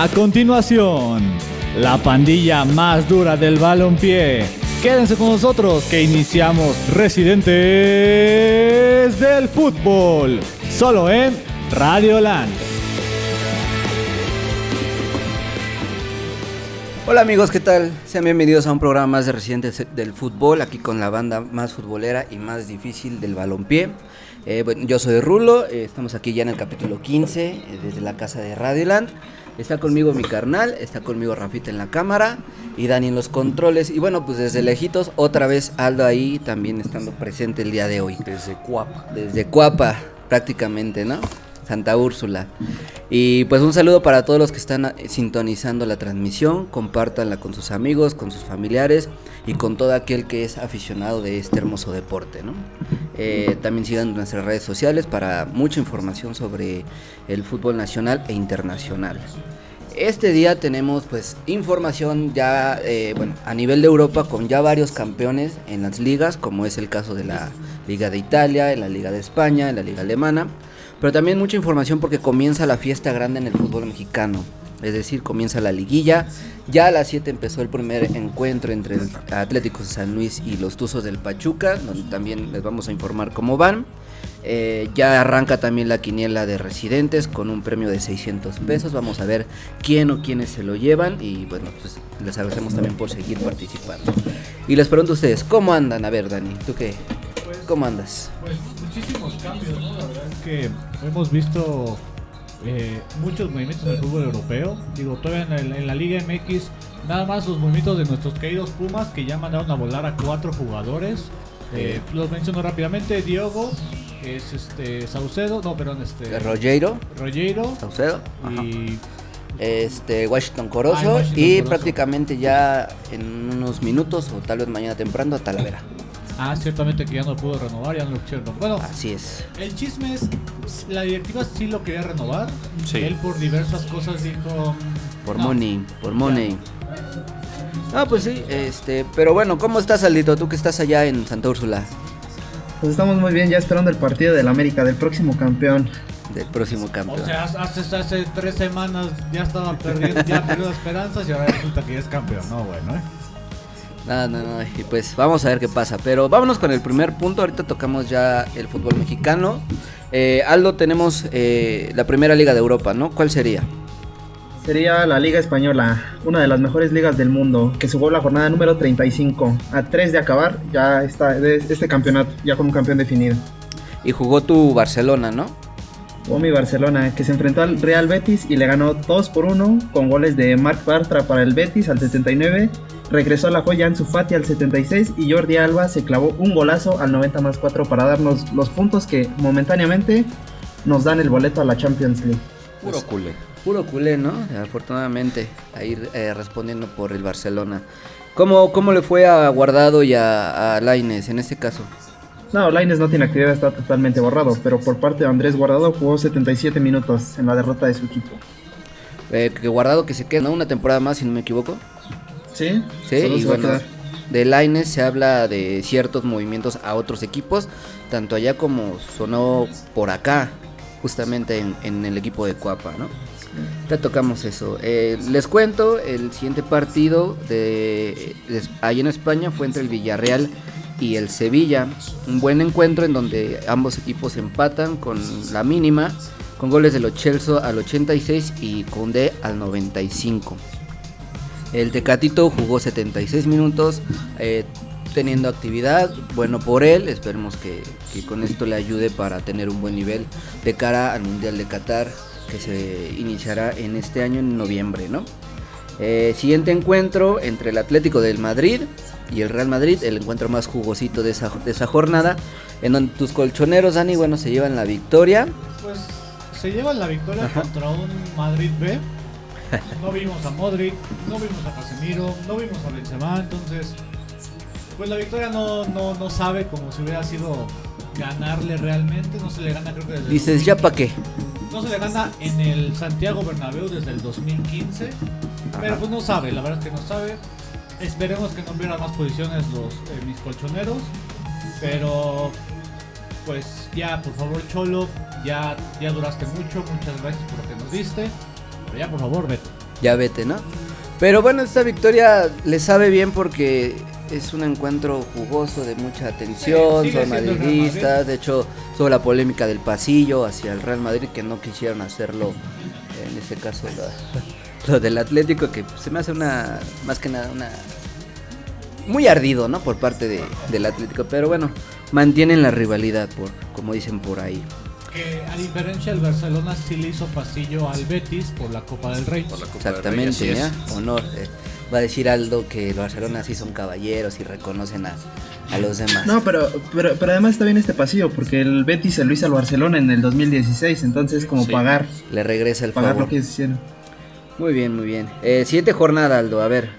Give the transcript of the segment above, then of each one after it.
A continuación, la pandilla más dura del balompié. Quédense con nosotros que iniciamos Residentes del Fútbol, solo en Radio Land. Hola amigos, ¿qué tal? Sean bienvenidos a un programa más de Residentes del Fútbol, aquí con la banda más futbolera y más difícil del balompié. Eh, yo soy Rulo, eh, estamos aquí ya en el capítulo 15 eh, desde la casa de Radioland. Está conmigo mi carnal, está conmigo Rafita en la cámara y Dani en los controles. Y bueno, pues desde lejitos, otra vez Aldo ahí también estando presente el día de hoy. Desde Cuapa. Desde Cuapa, prácticamente, ¿no? Santa Úrsula. Y pues un saludo para todos los que están eh, sintonizando la transmisión, compártanla con sus amigos, con sus familiares y con todo aquel que es aficionado de este hermoso deporte, ¿no? Eh, también sigan nuestras redes sociales para mucha información sobre el fútbol nacional e internacional. Este día tenemos pues información ya eh, bueno, a nivel de Europa con ya varios campeones en las ligas, como es el caso de la Liga de Italia, en la Liga de España, en la Liga Alemana, pero también mucha información porque comienza la fiesta grande en el fútbol mexicano. Es decir, comienza la liguilla. Ya a las 7 empezó el primer encuentro entre el Atlético de San Luis y los Tuzos del Pachuca, donde también les vamos a informar cómo van. Eh, ya arranca también la quiniela de residentes con un premio de 600 pesos. Vamos a ver quién o quiénes se lo llevan. Y bueno, pues les agradecemos también por seguir participando. Y les pregunto a ustedes, ¿cómo andan? A ver, Dani, ¿tú qué? ¿Cómo andas? Muchísimos cambios, ¿no? La verdad es que hemos visto eh, muchos movimientos en el fútbol europeo. Digo, todavía en, la Liga MX, nada más los movimientos de nuestros queridos Pumas que ya mandaron a volar a cuatro jugadores. Eh, los menciono rápidamente: Diogo, es este Saucedo, no, perdón, este. Rogeiro. Rogeiro. Saucedo. Y. Este, Washington Corozo. Ah, Washington y Corozo. prácticamente ya en unos minutos o tal vez mañana temprano a Talavera. Ah, ciertamente que ya no pudo renovar, ya no lo quisieron. Bueno, Así es. el chisme es: la directiva sí lo quería renovar. Sí. Él por diversas cosas dijo. Por "No". money, por money. Ah, pues sí, este, pero bueno, ¿cómo estás, Aldito? Tú que estás allá en Santa Úrsula, Pues estamos muy bien ya esperando el partido del América, del próximo campeón. del próximo campeón. O sea, hace, hace tres semanas ya estaba perdiendo, ya perdió esperanzas y ahora resulta que ya es campeón. No, bueno, ¿eh? No, no, no, y pues vamos a ver qué pasa. Pero vámonos con el primer punto. Ahorita tocamos ya el fútbol mexicano. Eh, Aldo, tenemos eh, la primera liga de Europa, ¿no? ¿Cuál sería? Sería la Liga Española, una de las mejores ligas del mundo, que jugó la jornada número 35. A 3 de acabar, ya está este campeonato, ya con un campeón definido. Y jugó tu Barcelona, ¿no? Jugó mi Barcelona, que se enfrentó al Real Betis y le ganó 2 por 1 con goles de Marc Bartra para el Betis al 79. Regresó a la joya Ansu Fati al 76 y Jordi Alba se clavó un golazo al 90 más 4 para darnos los puntos que momentáneamente nos dan el boleto a la Champions League. Puro culé. Puro culé, ¿no? Afortunadamente, a ir eh, respondiendo por el Barcelona. ¿Cómo, ¿Cómo le fue a Guardado y a, a Laines en este caso? No, Laines no tiene actividad, está totalmente borrado, pero por parte de Andrés Guardado jugó 77 minutos en la derrota de su equipo. Eh, que Guardado que se queda ¿no? una temporada más, si no me equivoco. ¿Sí? Sí, y bueno, de Laines se habla de ciertos movimientos a otros equipos, tanto allá como sonó por acá, justamente en, en el equipo de Cuapa, ¿no? Ya tocamos eso. Eh, les cuento, el siguiente partido de, de- ahí en España fue entre el Villarreal y el Sevilla. Un buen encuentro en donde ambos equipos empatan con la mínima, con goles de Lo Celso al 86 y Condé al 95. El Tecatito jugó 76 minutos eh, teniendo actividad. Bueno por él, esperemos que, que con esto le ayude para tener un buen nivel de cara al Mundial de Qatar que se iniciará en este año en noviembre, ¿no? Eh, siguiente encuentro entre el Atlético del Madrid y el Real Madrid, el encuentro más jugosito de esa, de esa jornada, en donde tus colchoneros, Dani, bueno, se llevan la victoria. Pues se llevan la victoria contra un Madrid B. No vimos a Modric, no vimos a Casemiro, no vimos a Benzema, entonces pues la victoria no, no, no sabe como si hubiera sido ganarle realmente, no se le gana creo que desde el Dices, ¿ya para qué? No se le gana en el Santiago Bernabéu desde el 2015. Pero pues no sabe, la verdad es que no sabe. Esperemos que no pierdan más posiciones los eh, mis colchoneros. Pero pues ya, por favor, Cholo, ya, ya duraste mucho. Muchas gracias por lo que nos diste. Pero ya, por favor, vete. ya vete, ¿no? Pero bueno, esta victoria le sabe bien porque es un encuentro jugoso de mucha atención, Sí, son madridistas, Madrid. de hecho, sobre la polémica del pasillo hacia el Real Madrid que no quisieron hacerlo, en este caso lo del Atlético, que se me hace una, más que nada, una... Muy ardido, ¿no? Por parte de, del Atlético, pero bueno, mantienen la rivalidad, por como dicen por ahí. Que a diferencia del Barcelona sí le hizo pasillo al Betis por la Copa del Rey. Por la Copa del Rey, Exactamente. ¿ya? Honor. eh, va a decir Aldo que el Barcelona sí son caballeros y reconocen a, a los demás. No, pero, pero, pero además está bien este pasillo, porque el Betis se lo hizo al Barcelona en el 2016, entonces como Sí. pagar, Le regresa el pagar favor. lo que hicieron. Muy bien, muy bien. Eh, siguiente jornada, Aldo, a ver.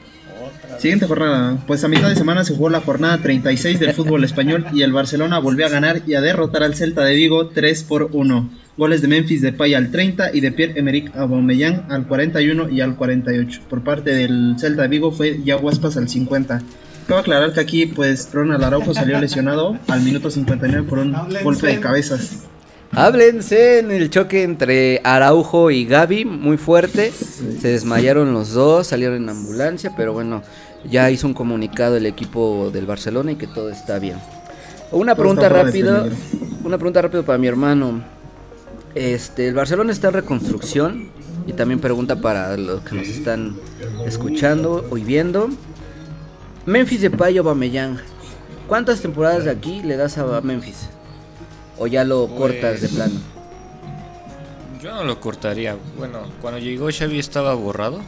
Siguiente jornada, pues a mitad de semana se jugó la jornada 36 del fútbol español y el Barcelona volvió a ganar y a derrotar al Celta de Vigo 3 por 1. Goles de Memphis Depay al 30 y de Pierre-Emerick Aubameyang al 41 y al 48. Por parte del Celta de Vigo fue Yaguaspas al 50. Cabe aclarar que aquí pues Ronald Araujo salió lesionado al minuto 59 por un Háblense. golpe de cabezas. Háblense en el choque entre Araujo y Gaby, muy fuerte. Se desmayaron los dos, salieron en ambulancia, pero bueno, ya hizo un comunicado el equipo del Barcelona y que todo está bien. Una Todo pregunta rápida, una pregunta rápida para mi hermano. Este, el Barcelona está en reconstrucción y también pregunta para los que nos están escuchando y viendo. Memphis Depay o Bameyang, ¿cuántas temporadas de aquí le das a Memphis? ¿O ya lo cortas de Pues, plano? Yo no lo cortaría. Bueno, cuando llegó Xavi estaba borrado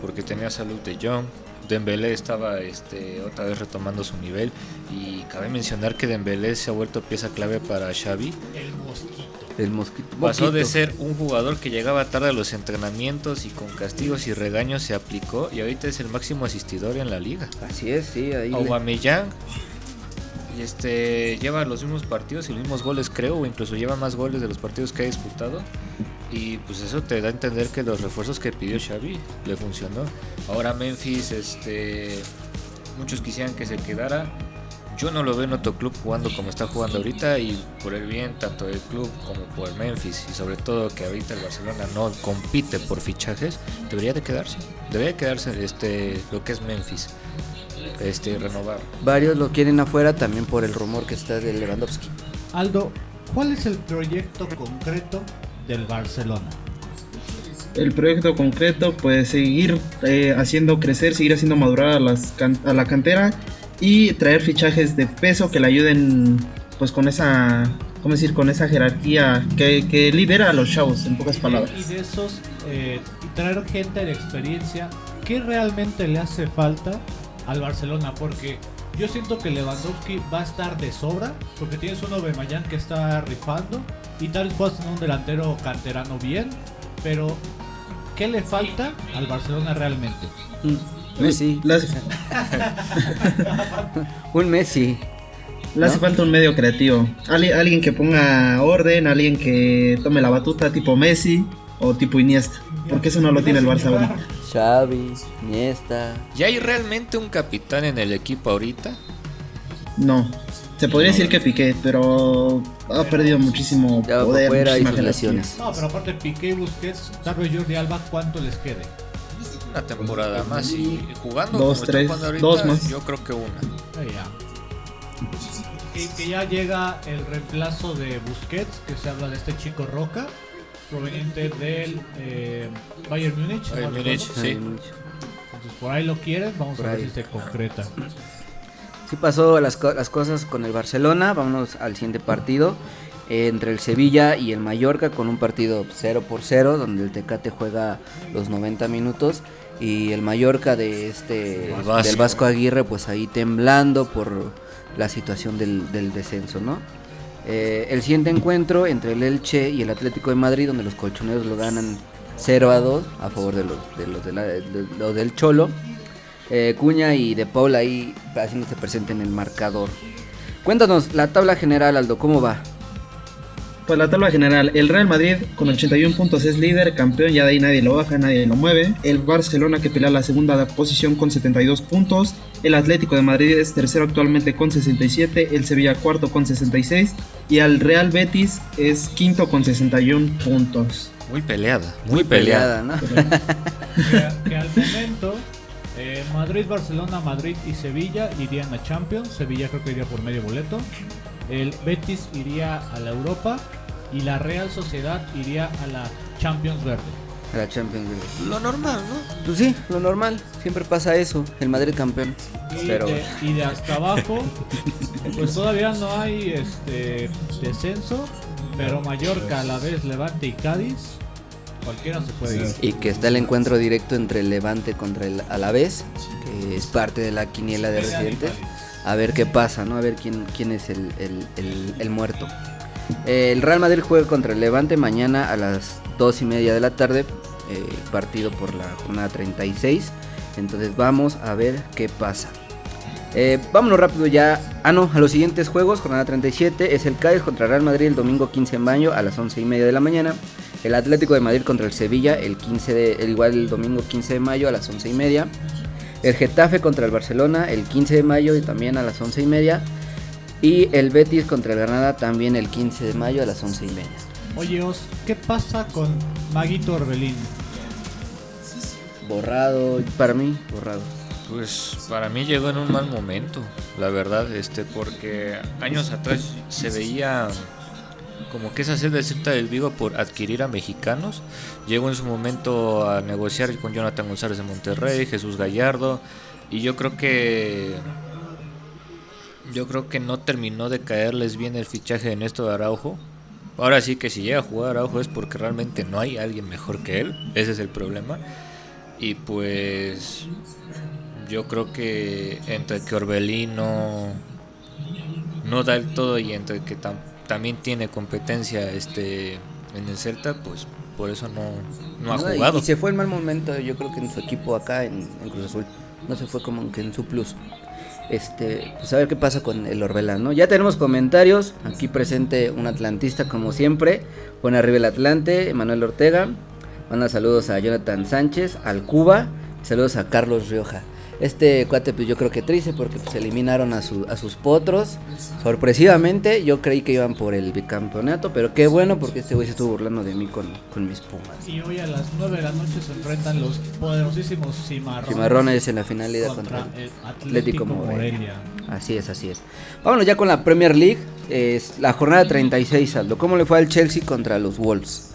porque tenía salud de John. Dembélé estaba este, otra vez retomando su nivel y cabe mencionar que Dembélé se ha vuelto pieza clave para Xavi. El mosquito. El mosquito. Pasó de ser un jugador que llegaba tarde a los entrenamientos y con castigos y regaños se aplicó y ahorita es el máximo asistidor en la liga. Así es, sí, ahí. le- Aubameyang y este lleva los mismos partidos y los mismos goles creo o incluso lleva más goles de los partidos que ha disputado y pues eso te da a entender que los refuerzos que pidió Xavi le funcionó. Ahora Memphis este muchos quisieran que se quedara. Yo no lo veo en otro club jugando como está jugando ahorita y por el bien tanto del club como por el Memphis y sobre todo que ahorita el Barcelona no compite por fichajes, debería de quedarse. Debería de quedarse este lo que es Memphis. Este renovar. Varios lo quieren afuera también por el rumor que está de Lewandowski. Aldo, ¿cuál es el proyecto concreto del Barcelona? El proyecto concreto pues seguir eh, haciendo crecer, seguir haciendo madurar a, las can- a la cantera y traer fichajes de peso que le ayuden pues con esa, ¿cómo decir? Con esa jerarquía que, que lidera a los chavos, en pocas palabras. Y de esos, eh, y traer gente de experiencia, ¿qué realmente le hace falta al Barcelona? Porque yo siento que Lewandowski va a estar de sobra, porque tienes uno de Mayan que está rifando, y tal vez puedas tener un delantero canterano bien, pero ¿qué le falta al Barcelona realmente? Messi. Le hace, Un Messi. le hace falta un medio creativo, Ali- alguien que ponga orden, alguien que tome la batuta tipo Messi o tipo Iniesta, porque eso no lo tiene el Barça ahorita. Xavi, Iniesta. ¿Ya hay realmente un capitán en el equipo ahorita? No. Se podría decir que Piqué, pero ha perdido muchísimo Ya poder, fuera y muchísima sus jerarquía. lesiones. No, pero aparte Piqué y Busquets, tal vez Jordi Alba, ¿cuánto les quede? Una temporada más y jugando Dos, como tres, están jugando ahorita, dos más. yo creo que una. Ah, ya. Que, que ya llega el reemplazo de Busquets, que se habla de este chico Roca, proveniente del eh, Bayern Múnich. ¿no? Bayern ¿Me Múnich, sí. Entonces por ahí lo quieren, vamos Por a ver ahí. si se concreta. Sí pasó las, co- las cosas con el Barcelona. Vámonos al siguiente partido. eh, entre el Sevilla y el Mallorca con un partido 0 por 0 donde el Tecate juega los 90 minutos y el Mallorca de este Vasco. del Vasco Aguirre pues ahí temblando por la situación del, del descenso, ¿no? Eh, el siguiente encuentro entre el Elche y el Atlético de Madrid donde los colchoneros lo ganan 0 a 2 a favor de los, de los, del Cholo. Eh, Cuña y De Paul ahí haciéndose presente en el marcador. Cuéntanos la tabla general, Aldo, ¿cómo va? Pues la tabla general, el Real Madrid con 81 puntos es líder, campeón, ya de ahí nadie lo baja, nadie lo mueve. El Barcelona que pelea la segunda posición con 72 puntos. El Atlético de Madrid es tercero actualmente con 67, el Sevilla cuarto con 66 y al Real Betis es quinto con 61 puntos. Muy peleada, muy, peleada. ¿no? que, que al momento eh, Madrid, Barcelona, Madrid y Sevilla irían a Champions. Sevilla creo que iría por medio boleto. El Betis iría a la Europa y la Real Sociedad iría a la Champions Verde. A la Champions League. Lo normal, ¿no? Pues sí, lo normal. Siempre pasa eso. El Madrid campeón. Y, Pero de, y de hasta abajo, pues todavía no hay este descenso, pero Mallorca, a la vez Levante y Cádiz, cualquiera se puede ir. y que está el encuentro directo entre el Levante contra el Alavés, que es parte de la quiniela de residentes. A ver qué pasa, ¿no? A ver quién, quién es el, el- el- muerto. El Real Madrid juega contra el Levante mañana a las 2 y media de la tarde, eh, partido por la jornada 36. Entonces vamos a ver qué pasa. Eh, vámonos rápido ya. Ah, no, a los siguientes juegos. Jornada 37 es el Cádiz contra Real Madrid el domingo 15 de mayo a las 11 y media de la mañana. El Atlético de Madrid contra el Sevilla el 15 de, el igual el domingo 15 de mayo a las 11 y media. El Getafe contra el Barcelona el 15 de mayo y también a las 11 y media. Y el Betis contra el Granada también el 15 de mayo a las 11 y media. Oye, Os, ¿qué pasa con Maguito Orbelín? Borrado, para mí, borrado. Pues para mí llegó en un mal momento, la verdad, este, porque años atrás se veía como que esa sed de del Vigo por adquirir a mexicanos. Llegó en su momento a negociar con Jonathan González de Monterrey, Jesús Gallardo, y yo creo que yo creo que no terminó de caerles bien el fichaje de Néstor Araujo. Ahora sí que si llega a jugar Araujo es porque realmente no hay alguien mejor que él, ese es el problema. Y pues yo creo que entre que Orbelín no, no da el todo y entre que tam- también tiene competencia este en el Celta, pues por eso no, no ha No, jugado. Y, se fue en mal momento, yo creo que en su equipo acá en, en Cruz Azul. No se fue como que en su plus. Este, pues a ver qué pasa con el Orbelán, ¿no? Ya tenemos comentarios. Aquí presente un atlantista como siempre. Pone arriba el Atlante, Manuel Ortega. Manda saludos a Jonathan Sánchez, al Cuba. Saludos a Carlos Rioja. Este cuate, pues yo creo que triste porque pues, eliminaron a, su- a sus potros. Sorpresivamente, yo creí que iban por el bicampeonato, pero qué bueno porque este güey se estuvo burlando de mí con, con mis pumas. Y hoy a las 9 de la noche se enfrentan los poderosísimos Cimarrones, Cimarrones en la final de ida contra contra el Atlético, Atlético. Morelia. Así es, así es. Vámonos ya con la Premier League. Es la jornada 36, Aldo. ¿Cómo le fue al Chelsea contra los Wolves?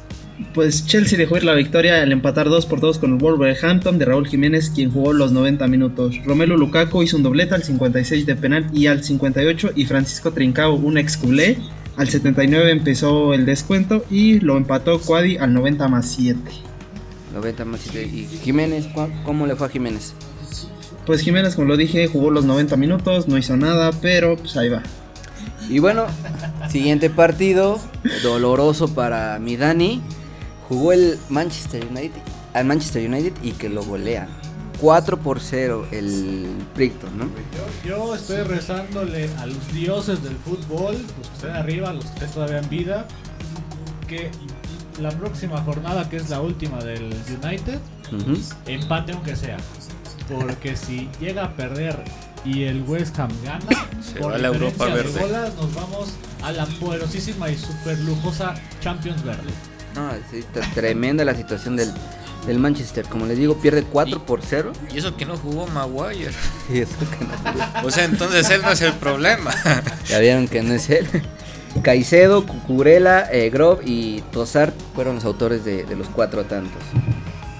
Pues Chelsea dejó ir la victoria al empatar 2 por 2 con el Wolverhampton de Raúl Jiménez, quien jugó los 90 minutos. Romelu Lukaku hizo un doblete al 56 de penal y al 58 y Francisco Trincao, un ex culé, al 79 empezó el descuento y lo empató Cuadi al 90 más 7. 90 más siete. ¿Y Jiménez? ¿cu- ¿Cómo le fue a Jiménez? Pues Jiménez, como lo dije, jugó los 90 minutos, no hizo nada, pero pues ahí va. Y bueno, siguiente partido. Doloroso para mi Dani. Jugó el Manchester United. Al Manchester United y que lo golean. 4 por 0 el Brighton, ¿no? Yo, yo estoy rezándole a los dioses del fútbol, los que estén arriba, los que estén todavía en vida, que la próxima jornada, que es la última del United, empate aunque sea. Porque si llega a perder y el West Ham gana, Se por va la Europa de Verde. golas, nos vamos a la poderosísima y super lujosa Champions Verde. No, sí, está tremenda la situación del, del Manchester. Como les digo, pierde 4 por 0. Y eso que no jugó Maguire. Y eso que no- O sea, entonces él no es el problema. Ya vieron que no es él. Caicedo, Cucurella, eh, Grob y Tosar fueron los autores de, de los cuatro tantos.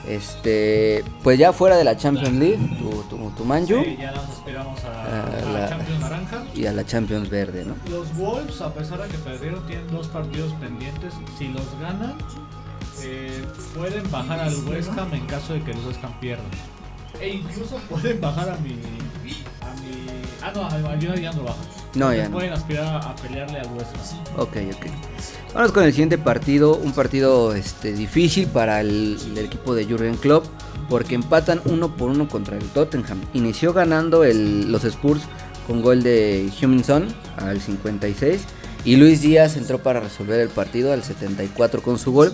Este, pues ya fuera de la Champions League, tu, tu, tu Manju Sí, ya nos aspiramos a, Ah, a la- Champions. Y a la Champions Verde, ¿no? Los Wolves, a pesar de que perdieron, tienen dos partidos pendientes. Si los ganan, eh, pueden bajar al West Ham en caso de que el West Ham pierda. E incluso pueden bajar a mi. A mi ah, no, a mi ya no baja. No, ya no. Pueden aspirar a, a pelearle al West Ham. Ok, ok. Vamos con el siguiente partido, un partido este, difícil para el, el equipo de Jurgen Klopp, porque empatan uno por uno contra el Tottenham. Inició ganando el- los Spurs con gol de Huminson al 56 y Luis Díaz entró para resolver el partido al 74 con su gol.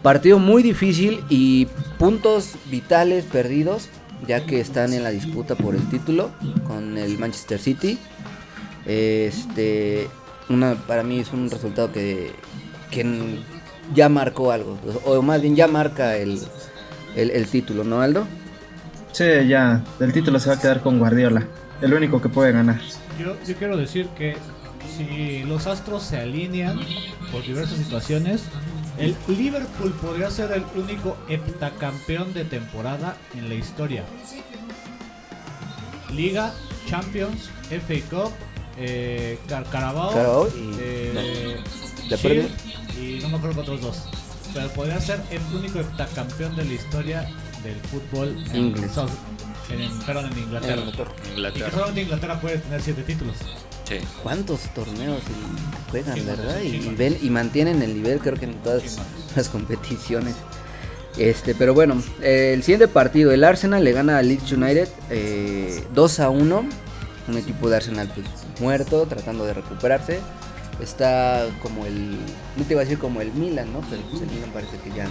Partido muy difícil y puntos vitales perdidos, ya que están en la disputa por el título con el Manchester City. Este, para mí es un resultado que, que ya marcó algo, o más bien ya marca el, el, el título, ¿no, Aldo? Sí, ya, el título se va a quedar con Guardiola, el único que puede ganar. Yo, yo quiero decir que si los astros se alinean por diversas situaciones, el Liverpool podría ser el único heptacampeón de temporada en la historia. Liga, Champions, FA Cup, eh, Car- Carabao, Carabao y- eh, Shield, Premier. y no me acuerdo otros dos. Pero podría ser el único heptacampeón de la historia del fútbol Inglés. En- perdón, en Inglaterra. Y que Inglaterra. solamente Inglaterra puede tener siete títulos. Sí. ¿Cuántos torneos y juegan, Sí, verdad? sí, Y, ven, y mantienen el nivel, creo que en todas las competiciones. Este, pero bueno, eh, el siguiente partido, el Arsenal le gana al Leeds United eh, 2 a 1. Un equipo de Arsenal pues muerto, tratando de recuperarse. Está como el, no te iba a decir como el Milan, ¿no? Pero pues el Milan parece que ya,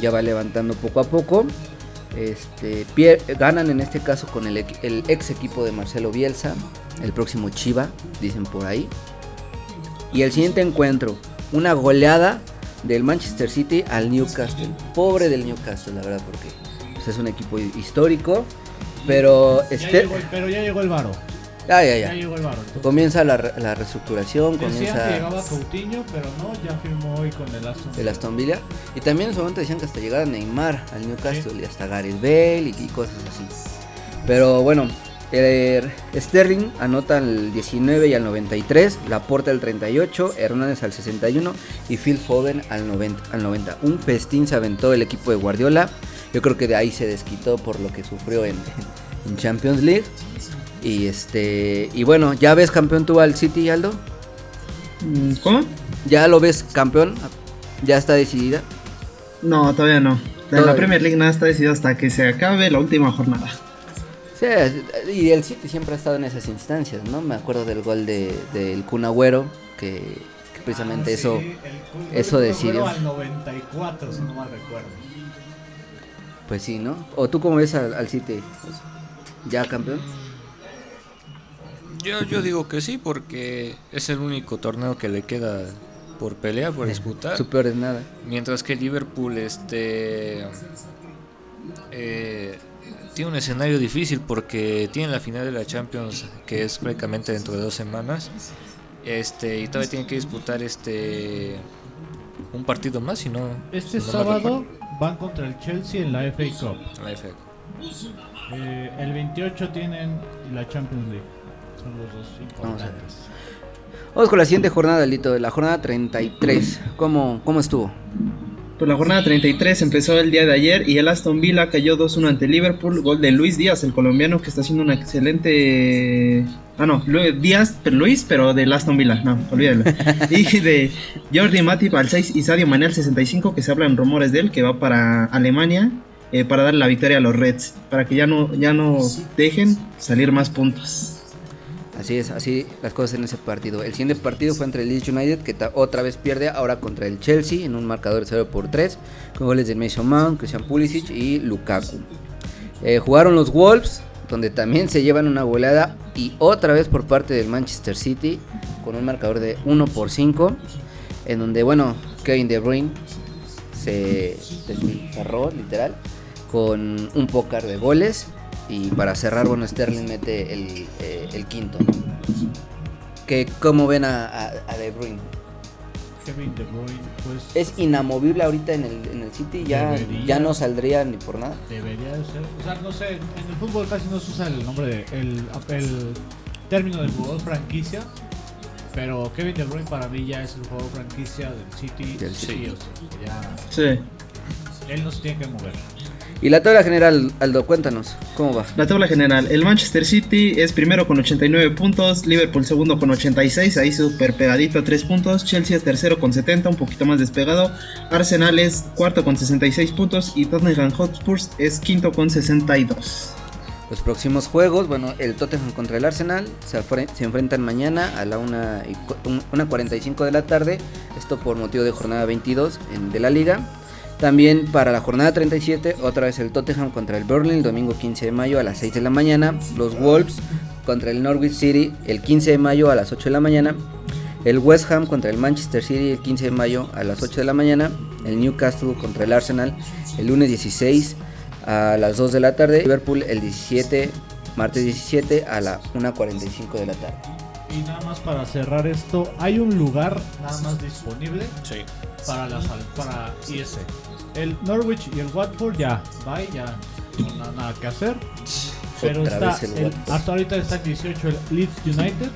ya va levantando poco a poco. Este, pier- ganan en este caso con el, ex equipo de Marcelo Bielsa, el próximo Chiva, dicen por ahí. Y el siguiente encuentro, una goleada del Manchester City al Newcastle. Pobre del Newcastle, la verdad, porque pues, es un equipo hi- histórico. Pero Ya este. llegó pero ya llegó el varo. Ah, ya, Ya ya. llegó el. Entonces, Comienza la, re- la reestructuración, Decían que comienza llegaba Coutinho, pero no, ya firmó hoy con el Aston. el Aston Villa. Y también en su momento decían que hasta llegara Neymar al Newcastle y hasta Gareth Bale y, y cosas así. Pero bueno, eh, Sterling anota al 19 y al 93, Laporta al 38, Hernández al 61 y Phil Foden al 90, al 90. Un festín se aventó el equipo de Guardiola. Yo creo que de ahí se desquitó por lo que sufrió en, en Champions League. Y este y bueno, ¿ya ves campeón tú al City, Aldo? Mm, ¿Cómo? ¿Ya lo ves campeón? ¿Ya está decidida? No, todavía no. En Todavía. la Premier League nada está decidido hasta que se acabe la última jornada. Sí, y el City siempre ha estado en esas instancias, ¿no? Me acuerdo del gol de, del Kun Agüero, que, que precisamente Ah, eso, el eso el decidió. Al 94, si no mal recuerdo. pues sí, ¿no? ¿O tú cómo ves al, al City? ¿Ya campeón? Yo, yo digo que sí, porque es el único torneo que le queda por pelear, por disputar. Su peor es nada. Mientras que Liverpool este eh, tiene un escenario difícil porque tiene la final de la Champions que es prácticamente dentro de dos semanas. Este, y todavía tiene que disputar este un partido más, si no. Este no sábado van contra el Chelsea en la FA Cup. la FA. Eh, el 28 tienen la Champions League. Son los dos Vamos a ver. Vamos con la siguiente jornada, Lito, la jornada 33. ¿Cómo, cómo estuvo? Pues la jornada 33 empezó el día de ayer y el Aston Villa cayó 2-1 ante Liverpool. Gol de Luis Díaz, el colombiano que está haciendo una excelente. Ah, no, Lu- Díaz, pero Luis, pero del Aston Villa, no, olvídalo. y de Jordi Matip al 6 y Sadio Mané al 65, que se hablan rumores de él, que va para Alemania eh, para darle la victoria a los Reds, para que ya no, ya no dejen salir más puntos. Así es, así las cosas en ese partido. El siguiente partido fue entre el Leeds United, que otra vez pierde ahora contra el Chelsea en un marcador de 0 por 3, con goles de Mason Mount, Christian Pulisic y Lukaku. Eh, jugaron los Wolves, donde también se llevan una goleada y otra vez por parte del Manchester City, con un marcador de 1 por 5, en donde, bueno, Kevin De Bruyne se despilfarró, literal, con un pócar de goles. Y para cerrar, bueno, Sterling mete el, eh, el quinto. Que, ¿Cómo ven a, a- a De Bruyne? Kevin De Bruyne, pues Es inamovible ahorita en el, en el City, ya, Debería. ya no saldría ni por nada. debería de ser. O sea, no sé, en el fútbol casi no se usa el nombre de. El, el término de jugador franquicia. Pero Kevin De Bruyne para mí ya es el jugador franquicia del City. Del sí, City. o ya, Sí. él no se tiene que mover. Y la tabla general, Aldo, cuéntanos, ¿cómo va? La tabla general, el Manchester City es primero con 89 puntos, Liverpool segundo con 86, ahí súper pegadito a 3 puntos, Chelsea es tercero con 70, un poquito más despegado, Arsenal es cuarto con 66 puntos y Tottenham Hotspur es quinto con 62. Los próximos juegos, bueno, el Tottenham contra el Arsenal se, enfrentan mañana a la 1.45 de la tarde, esto por motivo de jornada 22 en- de la liga. También para la jornada 37, otra vez el Tottenham contra el Burnley el domingo 15 de mayo a las 6 de la mañana. Los Wolves contra el Norwich City el 15 de mayo a las 8 de la mañana. El West Ham contra el Manchester City el 15 de mayo a las 8 de la mañana. El Newcastle contra el Arsenal el lunes 16 a las 2 de la tarde. Liverpool el 17, martes 17 a la 1.45 de la tarde. Y nada más para cerrar esto, hay un lugar nada más disponible Sí. para las para IS. El Norwich y el Watford ya, bye, ya no nada, nada que hacer. Pero Otra está el el- hasta ahorita está el 18 el Leeds United,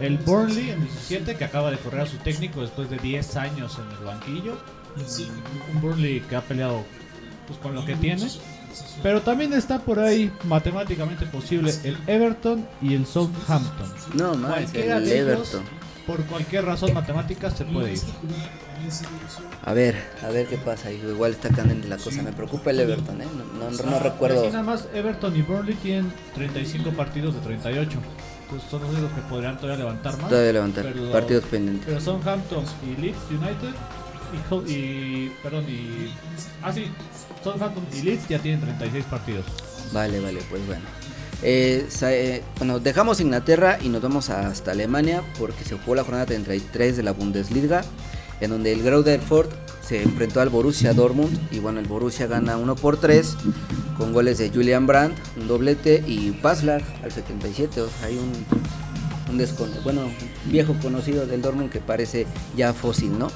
el Burnley en 17 que acaba de correr a su técnico después de 10 años en el banquillo. Un Burnley que ha peleado pues, con lo que tiene. Pero también está por ahí matemáticamente posible el Everton y el Southampton. No, más, Cualquiera el de ellos, Everton. por cualquier razón matemática se puede ir. A ver, a ver qué pasa. Igual está candente la cosa. Me preocupa el Everton, ¿eh? No, no, no recuerdo. Aquí nada más Everton y Burnley tienen 35 partidos de 38. Entonces son los únicos que podrían todavía levantar más. Todavía levantar. Pero- Partidos pendientes. Pero Southampton y Leeds United y, y perdón y ah sí, Southampton y Leeds ya tienen 36 partidos. Vale, vale, pues bueno. Eh, eh, bueno, dejamos Inglaterra y nos vamos hasta Alemania porque se jugó la jornada 33 de la Bundesliga, en donde el Greuther Fürth se enfrentó al Borussia Dortmund y bueno, el Borussia gana 1 por 3 con goles de Julian Brandt, un doblete y Basler al 77, o sea, hay un, un bueno, viejo conocido del Dortmund que parece ya fósil, ¿no?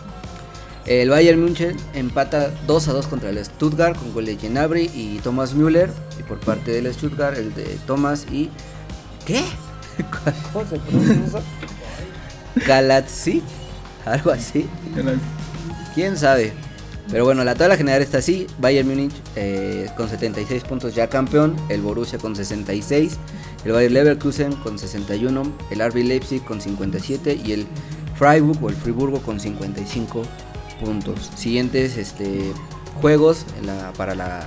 El Bayern München empata 2 a 2 contra el Stuttgart con goles de Gnabry y Thomas Müller. Y por parte del Stuttgart, el de Thomas y. ¿Qué? ¿Cómo se pronuncia? Galatzi, algo así. ¿Quién sabe? Pero bueno, la tabla general está así. Bayern Múnich eh, con 76 puntos ya campeón. El Borussia con 66. El Bayer Leverkusen con 61. El RB Leipzig con 57. Y el Freiburg o el Friburgo con 55 puntos. Siguientes este, juegos en la- para la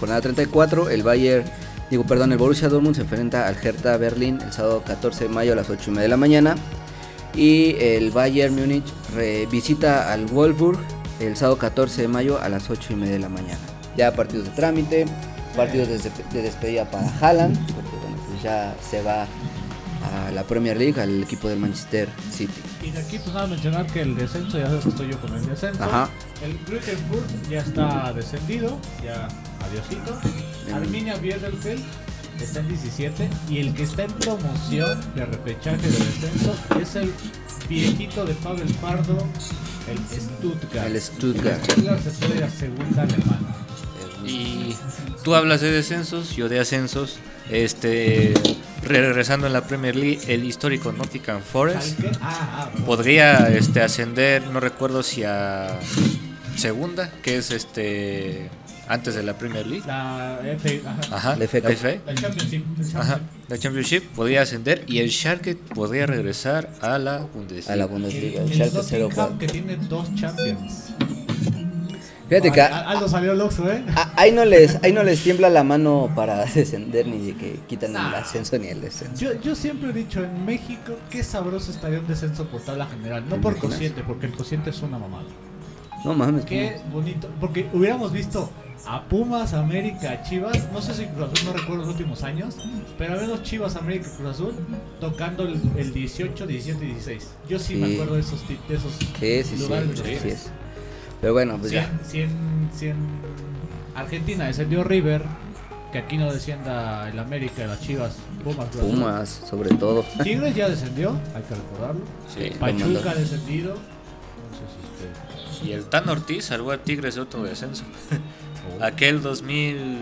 jornada 34. El Bayern, digo, perdón, el Borussia Dortmund se enfrenta al Hertha Berlín el sábado 14 de mayo a las 8 y media de la mañana. Y el Bayern Múnich visita al Wolfsburg el sábado 14 de mayo a las 8 y media de la mañana. Ya partidos de trámite, partidos de despedida para Haaland, porque bueno, pues ya se va a la Premier League, al equipo del Manchester City. Y de aquí pues nada mencionar que el descenso, ya sabes que estoy yo con el descenso. Ajá. El Fürth ya está descendido, ya adiosito. Bien. Arminia Bielefeld está en 17 y el que está en promoción de repechaje de descenso es el viejito de Pavel Pardo, el Stuttgart. El Stuttgart. El Stuttgart se puede ir a segunda alemana. Y tú hablas de descensos, yo de ascensos. Este, regresando en la Premier League, el histórico Nottingham Forest. Ah, ah, podría este, ascender, no recuerdo si a segunda, que es este antes de la Premier League. la F, ajá. La FA la. FA. Championship. el Ajá, Championship. la Championship podría ascender y el Schalke podría regresar a la Bundesliga. A la Bundesliga, el el Schalke Nottingham 04. que tiene dos Champions. Fíjate que a- Aldo salió Oxxo, ¿eh? a- ahí, no les, ahí no les tiembla la mano para descender ni de que quitan el ascenso ni el descenso. Yo, yo siempre he dicho, en México, qué sabroso estaría un descenso por tabla general. No ¿Te por cociente, porque el cociente es una mamada. No mames. Qué bonito. Porque hubiéramos visto a Pumas, América, a Chivas. No sé si Cruz Azul, no recuerdo los últimos años. Pero al menos Chivas, América y Cruz Azul tocando el, el 18, 17 y 16. Yo sí, me Sí. acuerdo de esos, de esos Sí, sí, sí, lugares. sí, sí es. Pero bueno, pues si, ya. en, si en- si en Argentina descendió River, que aquí no descienda el América, las Chivas, Pumas, Azul. Pumas, sobre todo. Tigres ya descendió, hay que recordarlo. Sí. Pachuca ha descendido. Entonces, este, Y el Tan Ortiz salvó a Tigres de otro descenso. Aquel 2000,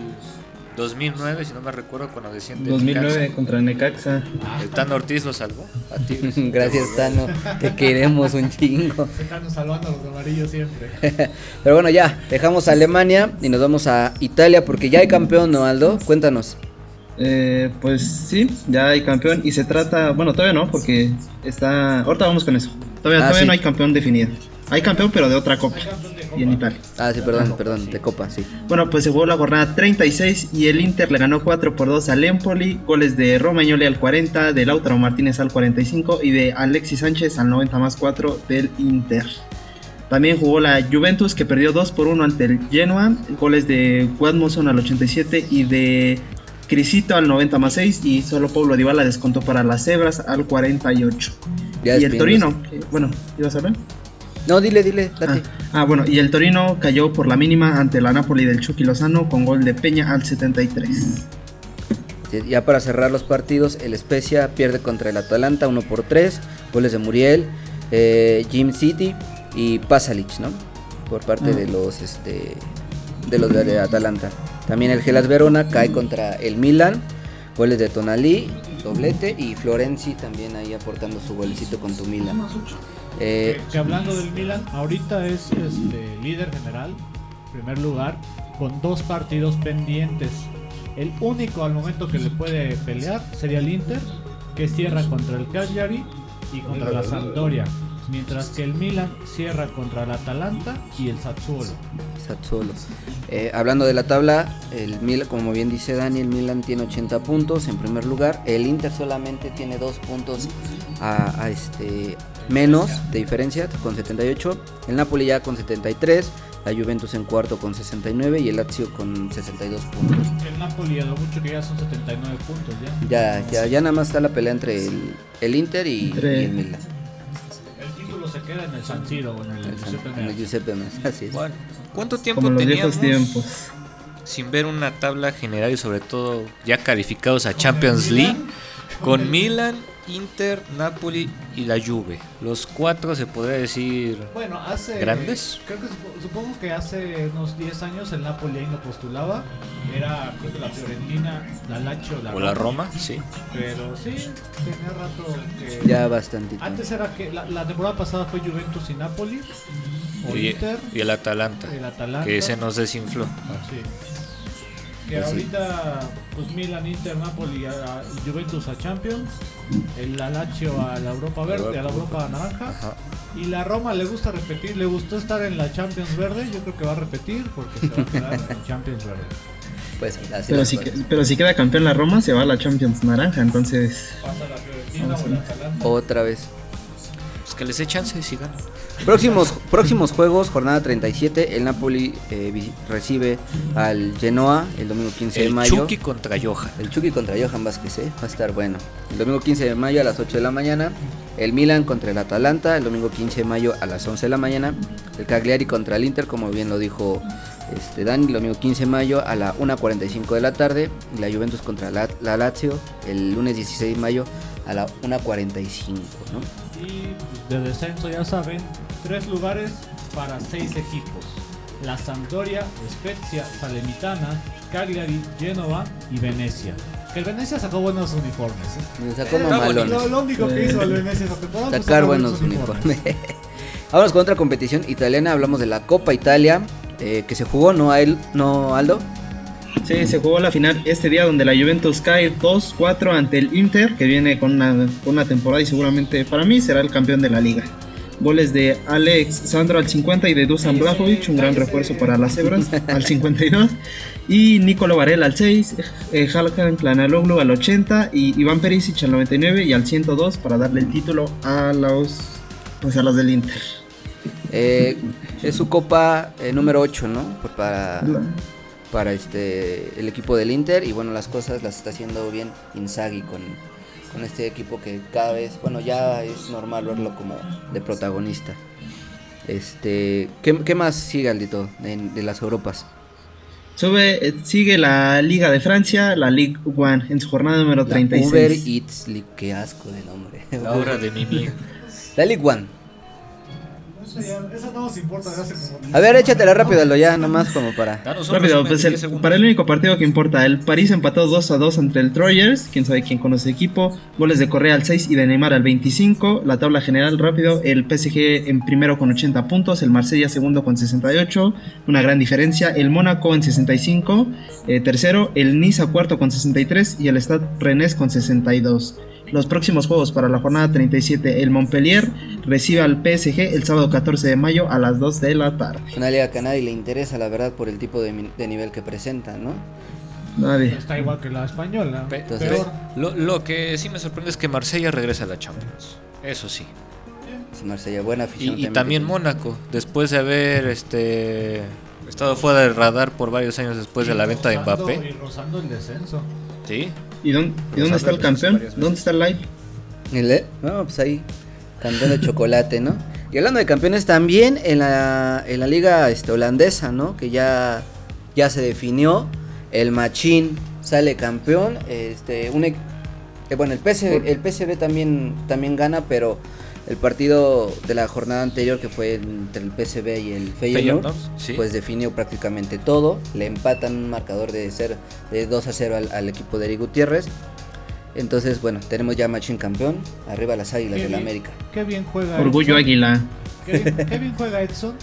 2009, si no me recuerdo, cuando desciende. el 2009 Necaxa, contra Necaxa. El Tan Ortiz lo salvó a Tigres. Gracias, Tano. Te queremos un chingo. se están salvando a los amarillos siempre. Pero bueno, ya, dejamos Alemania y nos vamos a Italia porque ya hay campeón, ¿no, Aldo? Cuéntanos. Eh, pues sí, ya hay campeón y se trata, bueno, todavía no, porque está, ahorita vamos con eso. Todavía, Ah, todavía sí. no hay campeón definido. Hay campeón, pero de otra copa. Hay campeón de Y en. Italia. Ah, sí, perdón, perdón, de Copa, sí. Bueno, pues se jugó la jornada 36 y el Inter le ganó 4 por 2 al Empoli. Goles de Romagnoli al 40, de Lautaro Martínez al 45 y de Alexis Sánchez al 90 más 4 del Inter. También jugó la Juventus que perdió 2 por 1 ante el Genoa. Goles de Guadmoson al 87 y de Crisito al 90 más 6 y solo Pablo Dybala descontó para las Cebras al 48. Ya y el. Torino, que- bueno, ¿ibas a hablar? No, dile, dile, date. Ah, ah, bueno, y el Torino cayó por la mínima ante la Napoli del Chucky Lozano con gol de Peña al 73. Sí, Ya para cerrar los partidos, el Spezia pierde contra el Atalanta 1 por 3, goles de Muriel, eh, Jim City y Pasalic, ¿no? Por parte Ah. de los este de los de Atalanta. También el Gelas Verona cae contra el Milan, goles de Tonali, doblete y Florenzi también ahí aportando su golecito con tu Milan. Eh, Que hablando del Milan, ahorita es este, líder general, primer lugar, con dos partidos pendientes. El único al momento que le puede pelear sería el Inter, que cierra contra el Cagliari y contra la Sampdoria. Mientras que el Milan cierra contra el Atalanta y el Sassuolo. Sassuolo. Eh, hablando de la tabla, el Milan, como bien dice Dani, el Milan tiene 80 puntos en primer lugar. El Inter solamente tiene dos puntos a, a este menos de diferencia con 78. El Napoli ya con 73. La Juventus en cuarto con 69 y el Lazio con 62 puntos. El Napoli a lo mucho que ya son 79 puntos ya. Ya, ya, ya nada más está la pelea entre el, el Inter y, Entre- y el Milan. Se queda en el San Siro o en el El, Giuseppe en el Meazza. Giuseppe Meazza, así es. Bueno, ¿cuánto tiempo Como los teníamos tiempos. sin ver una tabla general y sobre todo ya calificados a Champions League con Milan, Inter, Napoli y la Juve? Los cuatro se podría decir Bueno, hace. ¿Grandes? Creo que supo- supongo que hace unos 10 años el Napoli ahí no postulaba. Era creo que la Fiorentina, la Lazio, la o la Roma, sí. Pero sí, tenía rato que. Ya bastante. Antes era que la, la temporada pasada fue Juventus y Napoli. O Y, Inter, y el Atalanta, el Atalanta. que se nos desinfló. Sí. Que Pues sí. ahorita, pues Milan, Inter, Napoli, a, a Juventus a Champions, el la Lazio a la Europa Verde, a la Europa Naranja, Ajá. y la Roma le gusta repetir, le gustó estar en la Champions Verde, yo creo que va a repetir porque se va a quedar en Champions Verde. Pues así Pero si, que- pero si queda campeón la Roma, se va a la Champions Naranja, entonces... Pasa la Fiorentina o el Atalanta. Otra vez. Pues que les dé chance si ganan. Próximos, próximos juegos, jornada 37, el Napoli eh, recibe al Genoa el domingo 15 de El mayo. Chucky contra Johan. El Chucky contra Johan Vázquez, ¿eh? va a estar bueno. El domingo 15 de mayo a las 8 de la mañana. El Milan contra el Atalanta, el domingo 15 de mayo a las 11 de la mañana. El Cagliari contra el Inter, como bien lo dijo este Dani, el domingo 15 de mayo a la 1.45 de la tarde. Y la Juventus contra la, la Lazio el lunes 16 de mayo a la 1.45, ¿no? Y de descenso ya saben, tres lugares para seis equipos. La Sampdoria, Spezia, Salernitana, Cagliari, Genova y Venecia. Que el Venecia sacó buenos uniformes. ¿eh? Sacó Era mamalones. lo, lo único que hizo el Venecia esta temporada fue sacar buenos uniformes. Vamos con otra competición italiana, hablamos de la Copa Italia, eh, que se jugó, ¿no, a él, no Aldo? Sí, se jugó la final este día donde la Juventus cae 2-4 ante el Inter, que viene con una, con una temporada y seguramente para mí será el campeón de la liga. Goles de Alex Sandro al 50 y de Dusan Blajovic, un gran refuerzo para las cebras, al 52. Y Nicolo Varela al 6, eh, Halkan Klanaloglu al 80 y Iván Perisic al 99 y al 102 para darle el título a los, pues a los del Inter. Eh, es su copa eh, número 8, ¿no? Por- para, para este el equipo del Inter y bueno las cosas las está haciendo bien Inzaghi con, con este equipo que cada vez bueno ya es normal verlo como de protagonista este qué, qué más sigue Aldito de, de las Europas eh, sigue la Liga de Francia, la Ligue 1, en su jornada número 36. Uber Eats League, qué asco de nombre. La de Mimi. La Ligue 1. A ver, échatela rápido, ya, nomás como para. Rápido, pues para el único partido que importa. El París empató 2 a 2 ante el Troyers, quién sabe quién conoce equipo. Goles de Correa al 6 y de Neymar al 25. La tabla general rápido. El PSG en primero con 80 puntos. El Marsella segundo con 68. Una gran diferencia. El Mónaco en 65. Eh, tercero. El Niza cuarto con 63. Y el Stade Rennes con 62. Los próximos juegos para la jornada 37, el Montpellier recibe al PSG el sábado 14 de mayo a las 2 de la tarde. Una liga que a nadie le interesa, la verdad, por el tipo de, nivel que presentan, ¿no? Nadie. Está igual que la española. Pe- Entonces- Peor. Lo, lo que sí me sorprende es que Marsella regresa a la Champions. Eso sí. Sí, Marsella, buena Y, afición. y también Mónaco, después de haber este estado fuera del radar por varios años después de la venta de Mbappé. Y rozando el descenso. Sí. ¿Y dónde, y dónde está el campeón? ¿Dónde está el live? ¿El? No, pues ahí. Campeón de chocolate, ¿no? Y hablando de campeones también en la, en la liga este, holandesa, ¿no? Que ya, ya se definió. El Machín sale campeón. Este, un, eh, bueno, el PSV, el PSV también, también gana, pero el partido de la jornada anterior que fue entre el PSV y el Feyenoord, Feyenoord, sí. pues definió prácticamente todo. Le empatan un marcador de, ser, de 2 a 0 al, al equipo de Eric Gutiérrez. Entonces, bueno, tenemos ya Machín campeón. Arriba las águilas Qué de la América. Qué bien juega Orgullo Edson. águila. Qué, bien- qué bien juega Edson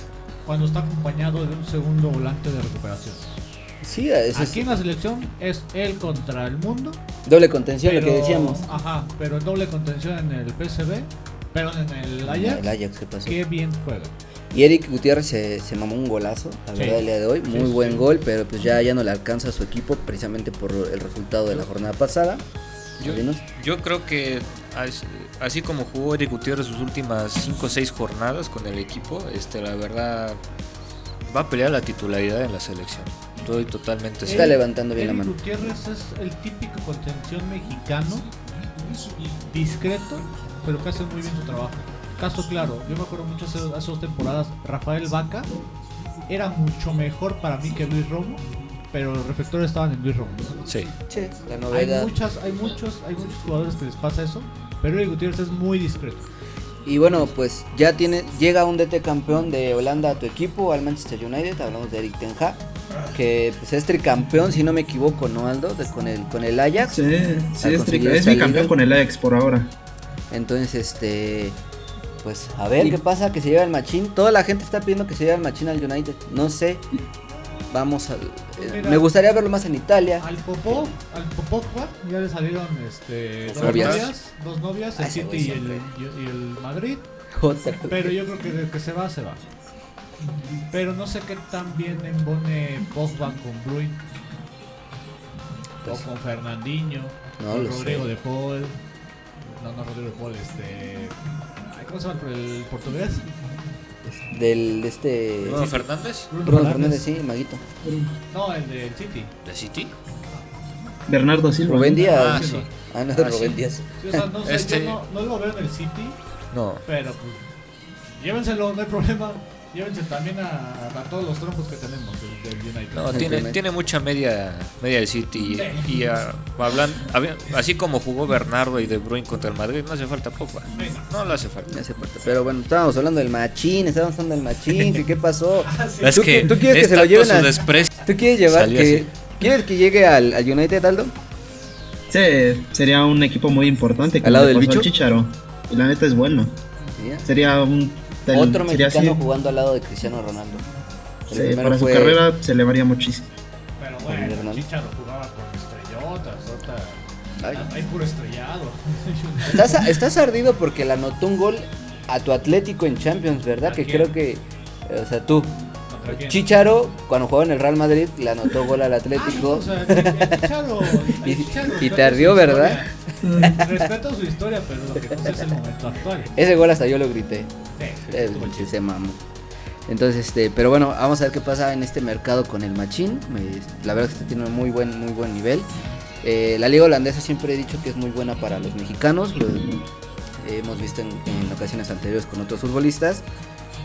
cuando está acompañado de un segundo volante de recuperación. Sí, ese es Aquí en la selección es él contra el mundo. doble contención, lo que decíamos. Ajá, pero doble contención en el PSV. Pero en el Ajax. El Ajax, ¿qué pasó? Qué bien juega. Y Eric Gutiérrez se, se mamó un golazo, la Sí. verdad, el día de hoy. Muy sí, buen sí. gol, pero pues ya, ya no le alcanza a su equipo precisamente por el resultado de la jornada pasada. Yo, yo creo que as- así como jugó Eric Gutiérrez sus últimas 5 o 6 jornadas con el equipo, este la verdad va a pelear la titularidad en la selección. Estoy totalmente Está seguro. levantando bien la Eric mano. Gutiérrez es el típico contención mexicano, discreto, pero que hace muy bien su trabajo. Caso claro, yo me acuerdo mucho hace, hace dos temporadas, Rafael Vaca era mucho mejor para mí que Luis Romo, pero los reflectores estaban en Luis Romo. Sí. Sí, la Hay novedad. muchas, hay muchos, hay muchos jugadores que les pasa eso, pero Eric Gutiérrez es muy discreto. Y bueno, pues ya tiene llega un DT campeón de Holanda a tu equipo, al Manchester United. Hablamos de Eric Ten Hag, que pues, es tricampeón, si no me equivoco, ¿no, Aldo? De- con, el, con el Ajax. Sí, sí, es, conseguir tri- es esta mi campeón liga. con el Ajax por ahora. Entonces, este. Pues a ver qué pasa, que se lleva el machín. Toda la gente está pidiendo que se lleve el machín al United. No sé. Vamos a. eh, Mira. me gustaría verlo más en Italia. Al Popó, al Popokva ya le salieron este, dos Novias. novias, dos novias, el City y el, y, y el Madrid. Otra. Pero yo creo que de que se va, se va. Pero no sé qué tan bien embone Pogba con Bruin. Pues, o con Fernandinho. no con lo Rodrigo sé. de Paul. No, no Rodrigo de Paul, este. ay, ¿Cómo se llama el, el portugués? Del este. Bruno Fernández Bruno Fernández, sí, Maguito. No, el del City. de City. Bernardo Silva. Rubén ¿no? Díaz. Ah, sí. Ah, no, Ah, Rubén sí. Díaz. Sí, o sea, no, sé, Este- yo no, no lo veo en el City, No. pero pues. Llévenselo, no hay problema. Llévense también a, a todos los trompos que tenemos del, del United. No, tiene, tiene mucha media media del City y, y, ah, hablan, así como jugó Bernardo y De Bruyne contra el Madrid, no hace falta Pogba. Venga. No le hace falta. Me hace falta. Pero bueno, estábamos hablando del machín, estábamos hablando del machín, que qué pasó. Es ¿Tú, que tú quieres que se lo lleven desprecio. ¿Tú quieres llevar que así. quieres que llegue al, al United Aldo? Sí, sería un equipo muy importante. ¿Al lado del bicho? Chicharo. Y la neta es bueno. Sí, Sería un. Tel- Otro sería mexicano así. jugando al lado de Cristiano Ronaldo. El Sí, para su fue- carrera se elevaría muchísimo. Pero bueno. Chicharo jugaba con estrellotas, ahorita Ay. hay puro estrellado. Estás, estás ardido porque le anotó un gol a tu Atlético en Champions, ¿verdad? ¿A Que quién? creo que, o sea, tú. Chicharo, cuando jugaba en el Real Madrid, le anotó gol al Atlético. Ah, o sea, el- el Chicharo- el Y- Chicharo y respeto te ardió, su ¿verdad? Respeto su historia, pero lo que no sé es el momento actual. Ese gol hasta yo lo grité. Sí, Eh, estuvo sí, chido. se mamó. Entonces, este, pero bueno, vamos a ver qué pasa en este mercado con el Machín. La verdad es que este tiene un muy buen, muy buen nivel. Eh, la liga holandesa siempre he dicho que es muy buena para los mexicanos. Lo hemos visto en, en ocasiones anteriores con otros futbolistas.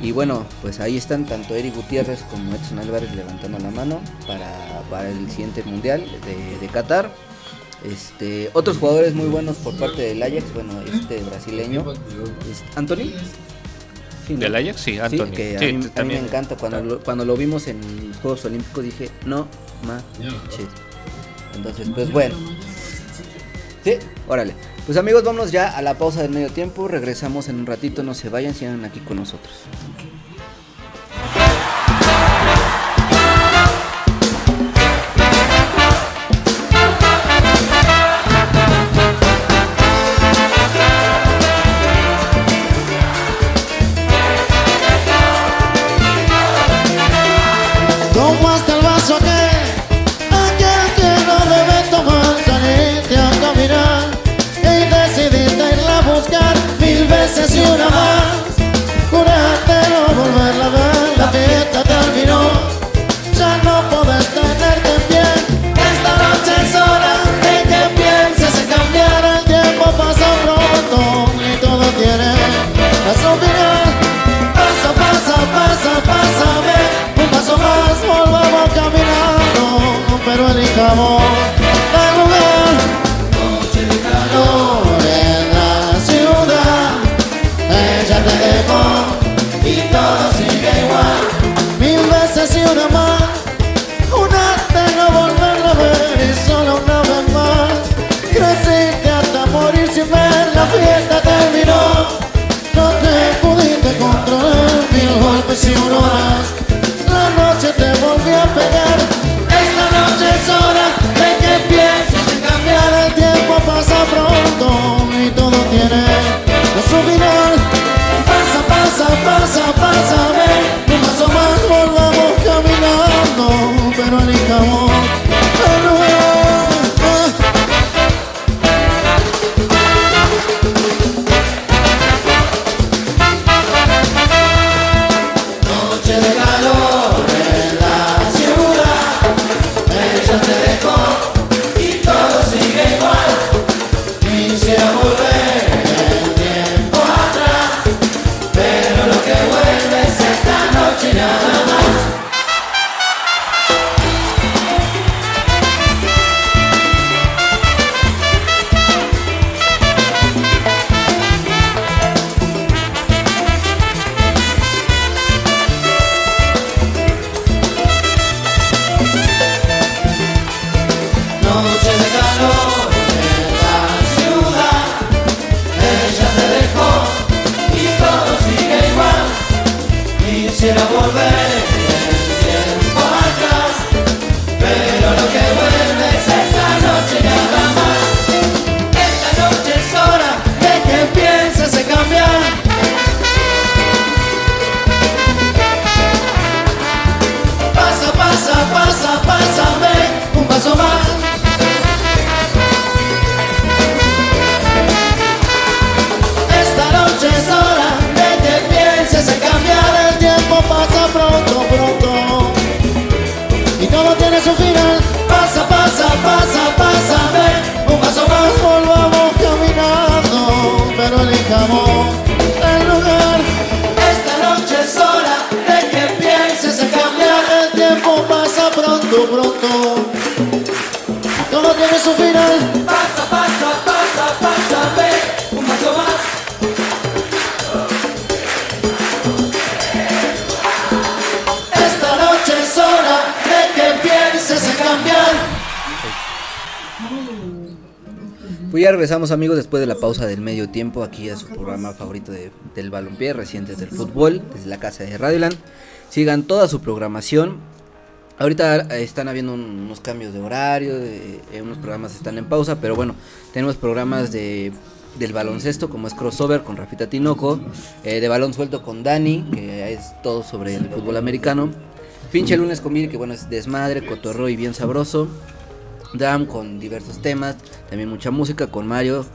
Y bueno, pues ahí están tanto Eric Gutiérrez como Edson Álvarez levantando la mano para, para el siguiente mundial de, de Qatar. Este, otros jugadores muy buenos por parte del Ajax, bueno, este brasileño, es Anthony. Sí, ¿no? ¿Del Ajax? Sí, Sí, Anthony. que a, Sí, mí, a mí también. me encanta. Cuando lo, cuando lo vimos en los Juegos Olímpicos dije, no manches. Entonces, pues bueno. Sí, órale. Pues amigos, vámonos ya a la pausa del medio tiempo. Regresamos en un ratito, no se vayan, sigan aquí con nosotros. Quisiera volver regresamos amigos después de la pausa del medio tiempo aquí a su programa favorito de- del balompié, recientes del fútbol, desde la casa de Radioland. Sigan toda su programación. Ahorita están habiendo un- unos cambios de horario, eh, unos programas están en pausa, pero bueno, tenemos programas de del baloncesto como es crossover con Rafita Tinoco, eh, de balón suelto con Dani, que es todo sobre el fútbol americano. Pinche lunes con que bueno, es desmadre, cotorro y bien sabroso. Dam con diversos temas, también mucha música con Mario,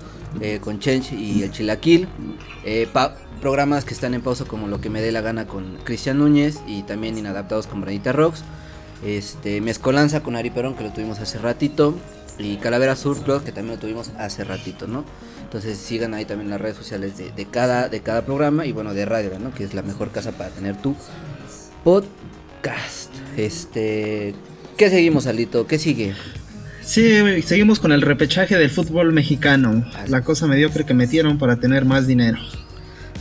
eh, con Chench y el Chilaquil. Eh, programas que están en pausa como Lo que me dé la gana con Cristian Núñez y también Inadaptados con Branita Rocks. Este, Mezcolanza con Ari Perón que lo tuvimos hace ratito. Y Calavera Surf Club que también lo tuvimos hace ratito, ¿no? Entonces sigan ahí también las redes sociales de, de cada, de cada programa y bueno, de radio, ¿no? Que es la mejor casa para tener tu podcast. Este, ¿qué seguimos, Alito? ¿Qué sigue? Sí, seguimos con el repechaje del fútbol mexicano. La cosa mediocre que metieron para tener más dinero.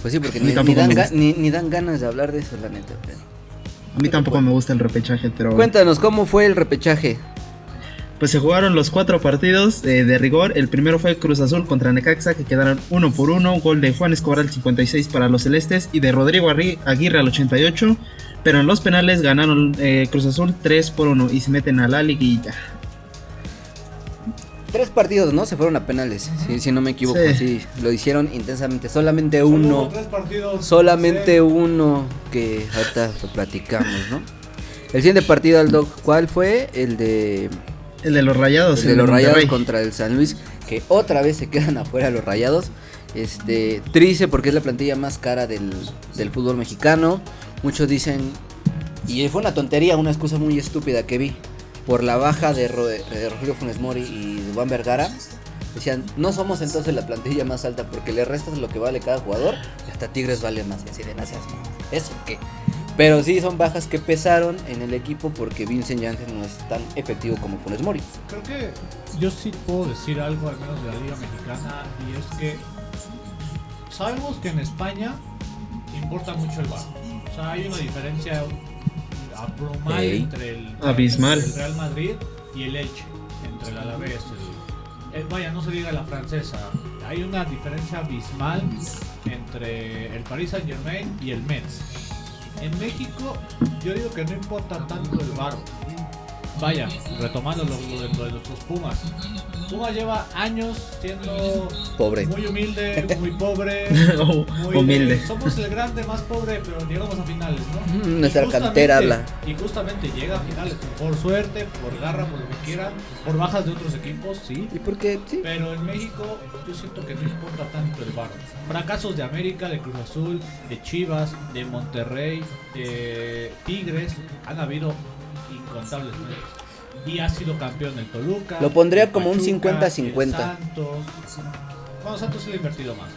Pues sí, porque ni, ni dan, me ga- gusta. ni- ni dan ganas de hablar de eso, la neta. pero- A mí tampoco me gusta el repechaje, pero Cuéntanos, ¿cómo fue el repechaje? pues se jugaron los cuatro partidos eh, de rigor. El primero fue Cruz Azul contra Necaxa, que quedaron uno por uno. Gol de Juan Escobar al 56 para los celestes y de Rodrigo Aguirre al 88. Pero en los penales ganaron eh, Cruz Azul 3 por 1 y se meten a la liguilla. Tres partidos, ¿no? Se fueron a penales, si, si no me equivoco. Sí. Sí. lo hicieron intensamente. Solamente Solo uno. tres partidos. Solamente Sí. uno que ahorita lo platicamos, ¿no? El siguiente partido, Aldo, ¿cuál fue? El de, El de los Rayados. el de el los Rayados contra el San Luis, que otra vez se quedan afuera los Rayados. Este, triste porque es la plantilla más cara del, del fútbol mexicano. Muchos dicen, y fue una tontería, una excusa muy estúpida que vi, por la baja de, Ro- Funes Mori y Juan Vergara. Decían, no somos entonces la plantilla más alta porque le restas lo que vale cada jugador y hasta Tigres vale más. Y así de. ¿Eso qué? Pero sí son bajas que pesaron en el equipo porque Vincent Janssen no es tan efectivo como Funes Mori. Creo que yo sí puedo decir algo, al menos de la Liga Mexicana, y es que sabemos que en España importa mucho el bar. O sea, hay una diferencia abrumal Ey. entre el, Abismal. el Real Madrid y el Elche, entre el Alavés. el- el- vaya, no se diga la francesa. Hay una diferencia abismal entre el Paris Saint Germain y el Metz. En México, yo digo que no importa tanto el bar. Vaya, retomando lo, lo de, lo de nuestros Pumas. Pumas lleva años siendo Pobre. muy humilde, muy pobre, muy Humilde. Somos el grande más pobre, pero llegamos a finales, ¿no? Mm, nuestra cantera habla. Y justamente llega a finales, por suerte, por garra, por lo que quiera, por bajas de otros equipos, sí. ¿Y por qué? Sí. Pero en México yo siento que no importa tanto el bar. Fracasos de América, de Cruz Azul, de Chivas, de Monterrey, de Tigres, han habido incontables veces. Y ha sido campeón el Toluca. Lo pondría como un Pachuca, 50-50. el Santos. Bueno, Santos sí le ha invertido más.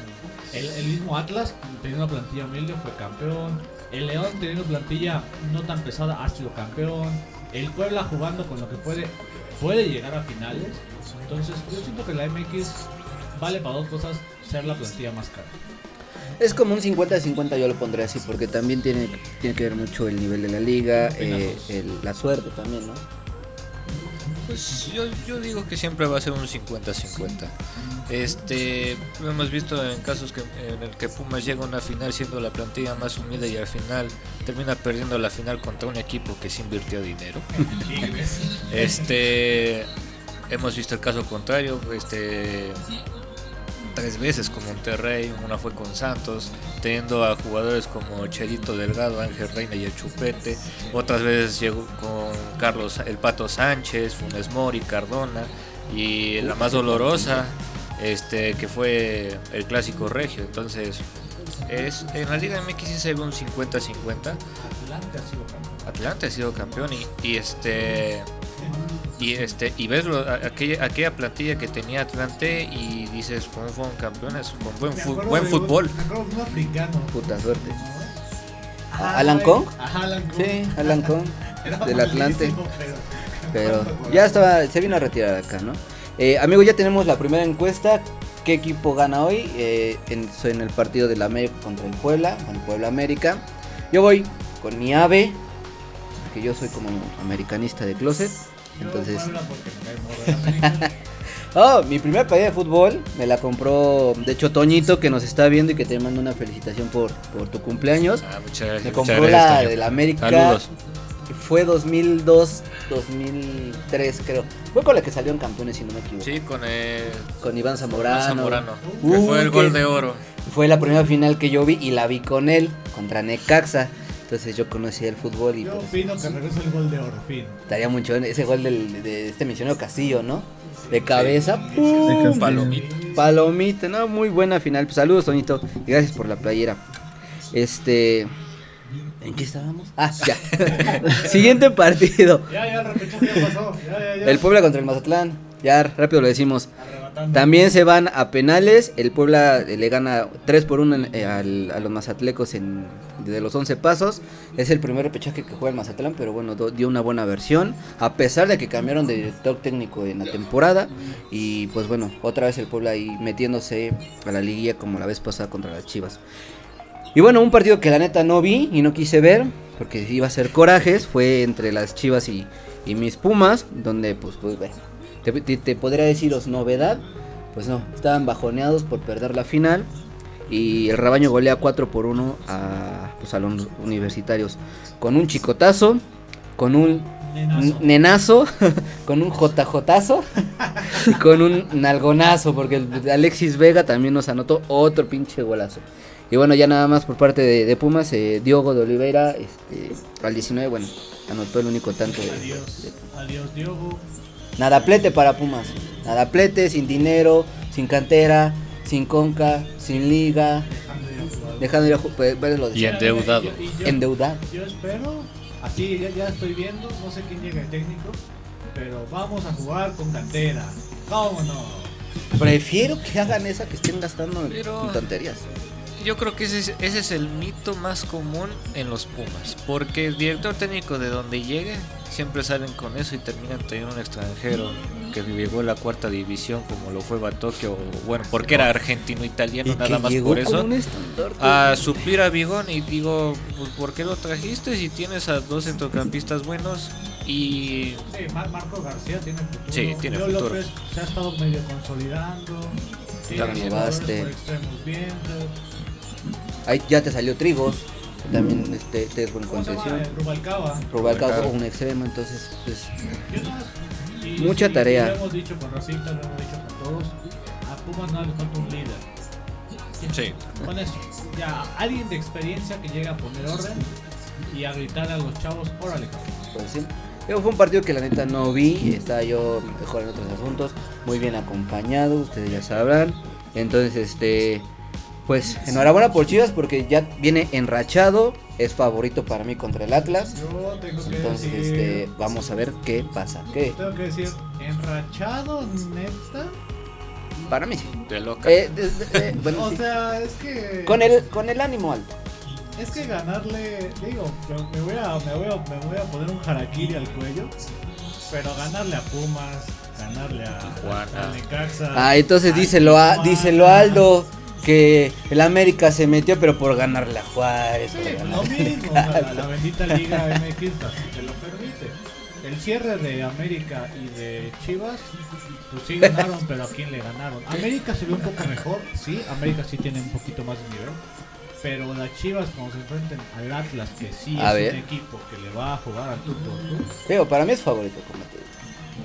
El, el mismo Atlas, teniendo una plantilla humilde, fue campeón. El León, teniendo plantilla no tan pesada, ha sido campeón. El Puebla, jugando con lo que puede, puede llegar a finales. Entonces, yo siento que la MX vale para dos cosas: ser la plantilla más cara. Es como un 50-50 yo lo pondré así porque también tiene, tiene que ver mucho el nivel de la liga, eh, el- la suerte también, ¿no? Pues yo, yo digo que siempre va a ser un 50-50. Este, lo hemos visto en casos que, en el que Pumas llega a una final siendo la plantilla más humilde y al final termina perdiendo la final contra un equipo que se invirtió dinero. Este, hemos visto el caso contrario, este, tres veces con Monterrey, una fue con Santos, teniendo a jugadores como Chelito Delgado, Ángel Reina y el Chupete, otras veces llegó con Carlos el Pato Sánchez, Funes Mori, Cardona y la más dolorosa, este que fue el clásico regio. Entonces, es en la Liga MX sí se ve un 50-50. Atlante ha sido campeón. Atlante ha sido campeón y, y este y este y ves lo- aquella, aquella plantilla que tenía Atlante y dices cómo fueron campeones con buen, fu- buen de fútbol Un, me acuerdo de un africano. Puta suerte. Ah, ¿Alan güey. Kong? Ajá, Alan Kong. Sí, Alan Kong, del Atlante. pero- Pero ya estaba, se vino a retirar acá, ¿no? Eh, amigo, ya tenemos la primera encuesta. ¿Qué equipo gana hoy? Eh, en, en el partido del América contra el Puebla, el Puebla América. Yo voy con mi ave, porque yo soy como americanista de closet. Entonces, oh, mi primera partida de fútbol me la compró, de hecho, Toñito, que nos está viendo y que te manda una felicitación por, por tu cumpleaños. Ah, muchas gracias, Me compró gracias, la Toño. del América. Saludos. que Fue 2002, 2003 creo. Fue con la que salió en campeones si no me equivoco. Sí, con el Con Iván Zamorano. Iván Zamorano, Uh, que fue el que- gol de oro. Fue la primera final que yo vi y la vi con él contra Necaxa. Entonces yo conocía el fútbol y Yo pues, opino que regresa el gol de oro, fin. estaría mucho ese gol del, de este misionero Castillo, ¿no? De cabeza, ¡pum! Palomita. palomita, no, muy buena final. Pues, saludos, Toñito, y gracias por la playera. Este, ¿en qué estábamos? Ah, ya. Siguiente partido. Ya, ya, el pasó. Ya, ya, ya. El Puebla contra el Mazatlán. Ya rápido lo decimos. También se van a penales. El Puebla eh, le gana 3 por 1 en- eh, a los mazatlecos en, de los 11 pasos. Es el primer repechaje que juega el Mazatlán, pero bueno, dio una buena versión. A pesar de que cambiaron de director técnico en la temporada. Y pues bueno, otra vez el Puebla ahí metiéndose a la liguilla como la vez pasada contra las Chivas. Y bueno, un partido que la neta no vi y no quise ver, porque iba a ser corajes, fue entre las Chivas y, y mis Pumas, donde pues, pues bueno, te, te- te podría deciros novedad, pues no, estaban bajoneados por perder la final y el rebaño golea 4 por 1 a, pues, a los universitarios, con un chicotazo, con un Nenazo. con un JJazo y con un nalgonazo, porque el Alexis Vega también nos anotó otro pinche golazo. Y bueno, ya nada más por parte de, de Pumas, eh, Diogo de Oliveira, este, al 19, bueno, anotó el único tanto de, Adiós. de- Adiós, Diogo. Nada plete para Pumas. Nada plete, sin dinero, sin cantera, sin conca, sin liga, Dejando ir a jugar. pues, Y endeudado. Y yo- endeudado. Yo espero, así ya, ya estoy viendo, no sé quién llega el técnico, pero vamos a jugar con cantera. ¿Cómo no? Prefiero que hagan esa que estén gastando Pero- en tonterías. yo creo que ese es, ese es el mito más común en los Pumas. Porque el director técnico de donde llegue siempre salen con eso y terminan teniendo un extranjero que llegó a la cuarta división como lo fue Batoque o bueno, porque era argentino-italiano Y nada más por eso. A suplir a Bigón y digo, pues, ¿por qué lo trajiste si tienes a dos centrocampistas buenos? Y Sí, Mar- Marco García tiene futuro. Sí, tiene Leo futuro. López se ha estado medio consolidando. Sí, Baste. por extremos bien. Ahí ya te salió Trigos, también este, te es buena ¿Cómo se llama? concesión. Rubalcaba. Rubalcaba Rubalcaba. un extremo, entonces pues Mucha tarea. Lo hemos dicho con Racita, lo hemos dicho con todos. A Pumas no le falta un líder. sí, Con eso, ya alguien de experiencia que llegue a poner orden y a gritar a los chavos, órale, cabrón. pues sí. Fue un partido que la neta no vi, estaba yo mejor en otros asuntos, muy bien acompañado, ustedes ya sabrán. Entonces, este, pues enhorabuena por Chivas porque ya viene enrachado, es favorito para mí contra el Atlas. Yo tengo que Entonces, decir. este, vamos a ver qué pasa. ¿Qué? Tengo que decir, enrachado, neta. Para mí sí. de loca. Eh, eh, bueno, o sí. sea, es que. Con el, con el ánimo alto. Es que ganarle. Digo, me- voy, a, me, voy a, me voy a poner un harakiri al cuello. Pero ganarle a Pumas, ganarle a. Tijuana. a Necaxa, Ah, entonces díselo, a, díselo a Aldo que el América se metió pero por ganarle a Juárez. Sí, lo mismo, la, la bendita Liga MX te lo permite. El cierre de América y de Chivas, pues sí ganaron, pero ¿a quién le ganaron? América se ve un poco mejor, sí, América sí tiene un poquito más de nivel. Pero las Chivas cuando se enfrenten al Atlas, que sí A es ver. un equipo que le va a jugar al tú, Digo, para mí es favorito, como te digo.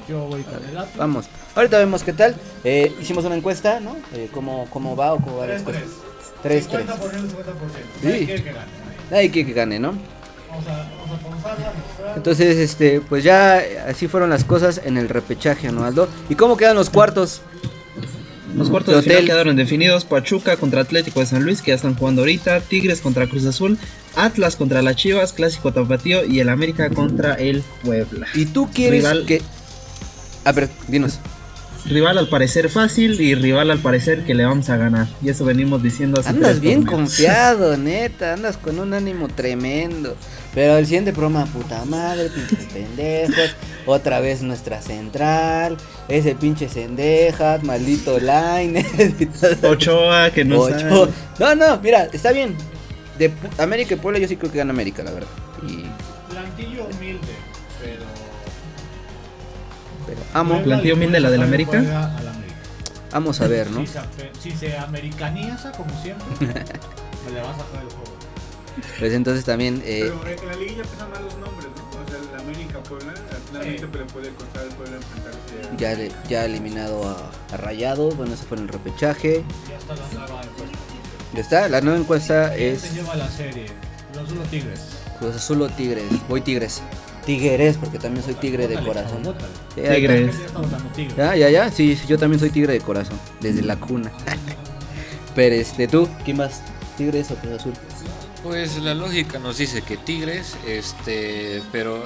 yo voy con el Atlas. Vamos. Ahorita vemos qué tal. Eh, hicimos una encuesta, ¿no? Eh, ¿cómo, ¿Cómo va o cómo va la 3-3. encuesta? 3-3. 50%, 50%. Sí. Nadie quiere que gane. nadie. Quiere que gane, ¿no? Vamos a, vamos a pausarla. Entonces, este, pues ya eh, así fueron las cosas en el repechaje, ¿no, Aldo? ¿Y cómo quedan los cuartos? Los cuartos De de final quedaron definidos: Pachuca contra Atlético de San Luis, que ya están jugando ahorita, Tigres contra Cruz Azul, Atlas contra las Chivas, Clásico Tapatío y el América contra el Puebla. ¿Y tú quieres Rival. que... A ver, dinos. Rival al parecer fácil y rival al parecer que le vamos a ganar. Y eso venimos diciendo hace Andas bien torneos. confiado, neta, andas con un ánimo tremendo. Pero el siguiente programa, puta madre, pinches pendejos, otra vez nuestra central, ese pinche Sendejas, maldito Line. Ochoa, que no Ocho. sale. No, no, mira, está bien. De América y Puebla yo sí creo que gana América, la verdad. Y, amo, Puebla ¿Plantillo le humilde la del América? el al vamos a ver, ¿no? Si se, si se americaniza, como siempre, me le va a sacar el juego. Pues entonces también... eh, Pero en la liguilla pesan más los nombres, ¿no? O sea, el América Puebla, finalmente Sí. pero puede costar al Puebla enfrentarse a... ya, le- ya eliminado a, a Rayados, bueno, eso fue en el repechaje. Ya está la nueva encuesta. Ya está, la nueva encuesta ¿Quién es se lleva la serie? Los Uno Tigres. Cruz Azul o Tigres. Voy Tigres. Tigres, porque también soy tigre de corazón. Tigres. Ya. Ya, ya, sí, sí, yo también soy tigre de corazón, desde la cuna. Pero este, tú, ¿quién más? ¿Tigres o Cruz Azul? Pues la lógica nos dice que Tigres, este, pero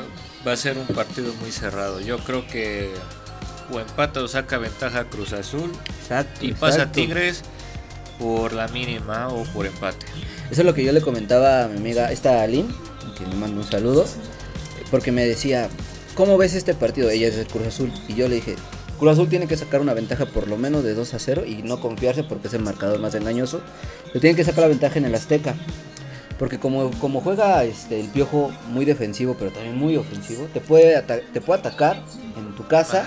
va a ser un partido muy cerrado. Yo creo que o empata o saca ventaja Cruz Azul Exacto. y pasa exacto. Tigres por la mínima o por empate. Eso es lo que yo le comentaba a mi amiga, esta Aline, que le mando un saludo, porque me decía, ¿cómo ves este partido? Ella es del Cruz Azul. Y yo le dije, Cruz Azul tiene que sacar una ventaja por lo menos de 2 a 0 y no confiarse porque es el marcador más engañoso. Pero tienen que sacar la ventaja en el Azteca. Porque como, como juega este, el piojo muy defensivo, pero también muy ofensivo, te puede, te puede atacar en tu casa.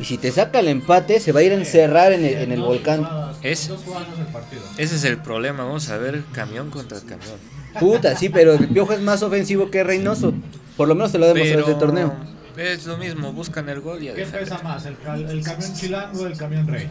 Y si te saca el empate, se va a ir a encerrar en el, en el volcán. Es-. Ese es el problema, vamos a ver camión contra camión. Puta, sí, pero el piojo es más ofensivo que Reynoso. Por lo menos te lo ha demostrado Pero este torneo. es lo mismo, buscan el gol y a ¿Qué pesa más? ¿El, cal- el camión chilango o el camión regio?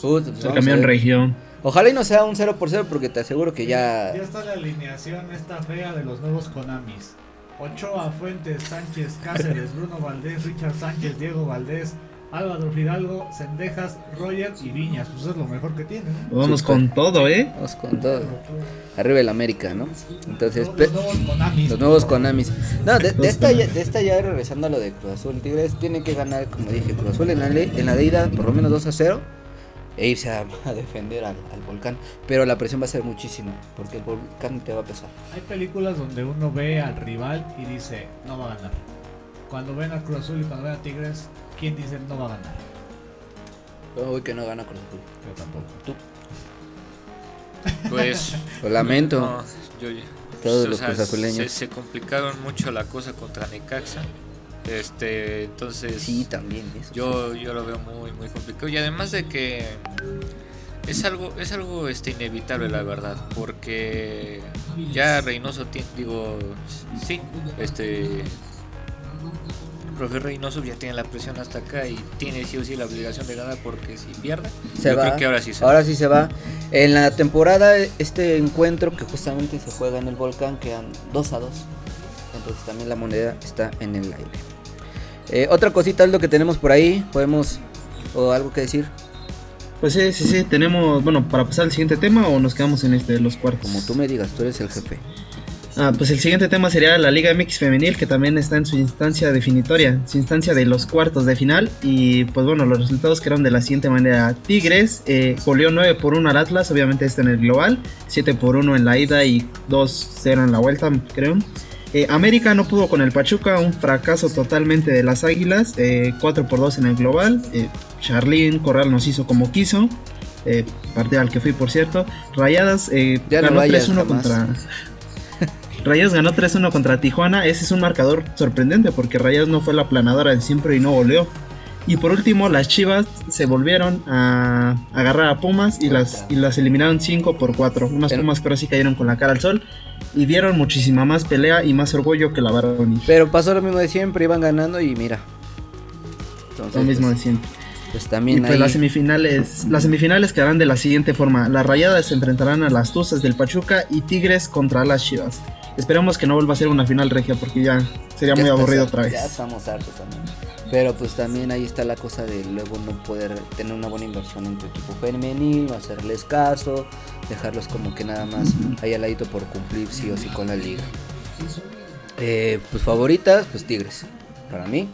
Pues El a camión región. Ojalá y no sea un 0 por 0 porque te aseguro que Ya ya. está la alineación esta fea de los nuevos Konamis. Ochoa, Fuentes, Sánchez, Cáceres, Bruno Valdés, Richard Sánchez, Diego Valdés, Álvaro Fidalgo, Sendejas, Roger y Viñas. Pues es lo mejor que tienen. Vamos con todo, ¿eh? Vamos con todo. Arriba el América, ¿no? Entonces, Los nuevos Konamis. los nuevos Konamis. No, de, de esta ya, de esta ya regresando a lo de Cruz Azul. Tigres tiene que ganar, como dije, Cruz Azul en la, le- en la de ida por lo menos 2 a 0. e irse a, a defender al, al volcán. Pero la presión va a ser muchísima, porque el volcán te va a pesar. Hay películas donde uno ve al rival y dice, no va a ganar. Cuando ven a Cruz Azul y cuando ven a Tigres, ¿quién dice no va a ganar? Uy, que no gana Cruz Azul. Yo tampoco. Tú. Pues Lo lamento. no, yo, Todos los sea, cruzazuleños. Se, se complicaron mucho la cosa contra Necaxa. Este, entonces Sí, también. Eso yo, yo lo veo muy muy complicado y además de que es algo es algo este inevitable la verdad porque ya Reynoso ti- digo sí este profe Reynoso ya tiene la presión hasta acá y tiene sí o sí la obligación de ganar porque si pierde Se yo va. creo que ahora sí se Ahora sí se va. En la temporada, este encuentro que justamente se juega en el volcán quedan 2 a 2. Entonces también la moneda está en el aire. Eh, otra cosita es lo que tenemos por ahí. Podemos. O algo que decir. Pues sí, sí, sí, tenemos, bueno, para pasar al siguiente tema o nos quedamos en este de los cuartos. Como tú me digas, tú eres el jefe. Ah, pues el siguiente tema sería la Liga MX femenil que también está en su instancia definitoria, su instancia de los cuartos de final y pues bueno, los resultados quedaron de la siguiente manera. Tigres eh, goleó 9 por 1 al Atlas, obviamente está en el global, 7 por 1 en la ida y 2-0 en la vuelta, creo. Eh, América no pudo con el Pachuca, un fracaso totalmente de las Águilas, eh, 4 por 2 en el global. Eh, Charlín Corral nos hizo como quiso, eh, partido al que fui por cierto. Rayadas eh, Ya no ganó vayas 3-1 jamás. contra... Rayados ganó 3-1 contra Tijuana. Ese es un marcador sorprendente porque Rayados no fue la planadora de siempre y no goleó. Y por último, las Chivas se volvieron a agarrar a Pumas y las, y las eliminaron 5 por 4. Unas Pero- Pumas que ahora sí cayeron con la cara al sol y dieron muchísima más pelea y más orgullo que la varonil. Pero pasó lo mismo de siempre, iban ganando y mira. Entonces, Lo mismo de pues, siempre. pues Y también pues ahí. las semifinales, las semifinales quedarán de la siguiente forma. Las Rayadas se enfrentarán a las Tuzas del Pachuca y Tigres contra las Chivas. Esperemos que no vuelva a ser una final regia porque ya sería Ya muy aburrido otra vez. Ya estamos hartos también. Pero pues también ahí está la cosa de luego no poder tener una buena inversión en tu equipo femenil, hacerles caso, dejarlos como que nada más ahí al ladito por cumplir sí o sí con la liga. Eh, pues favoritas, pues Tigres, para mí.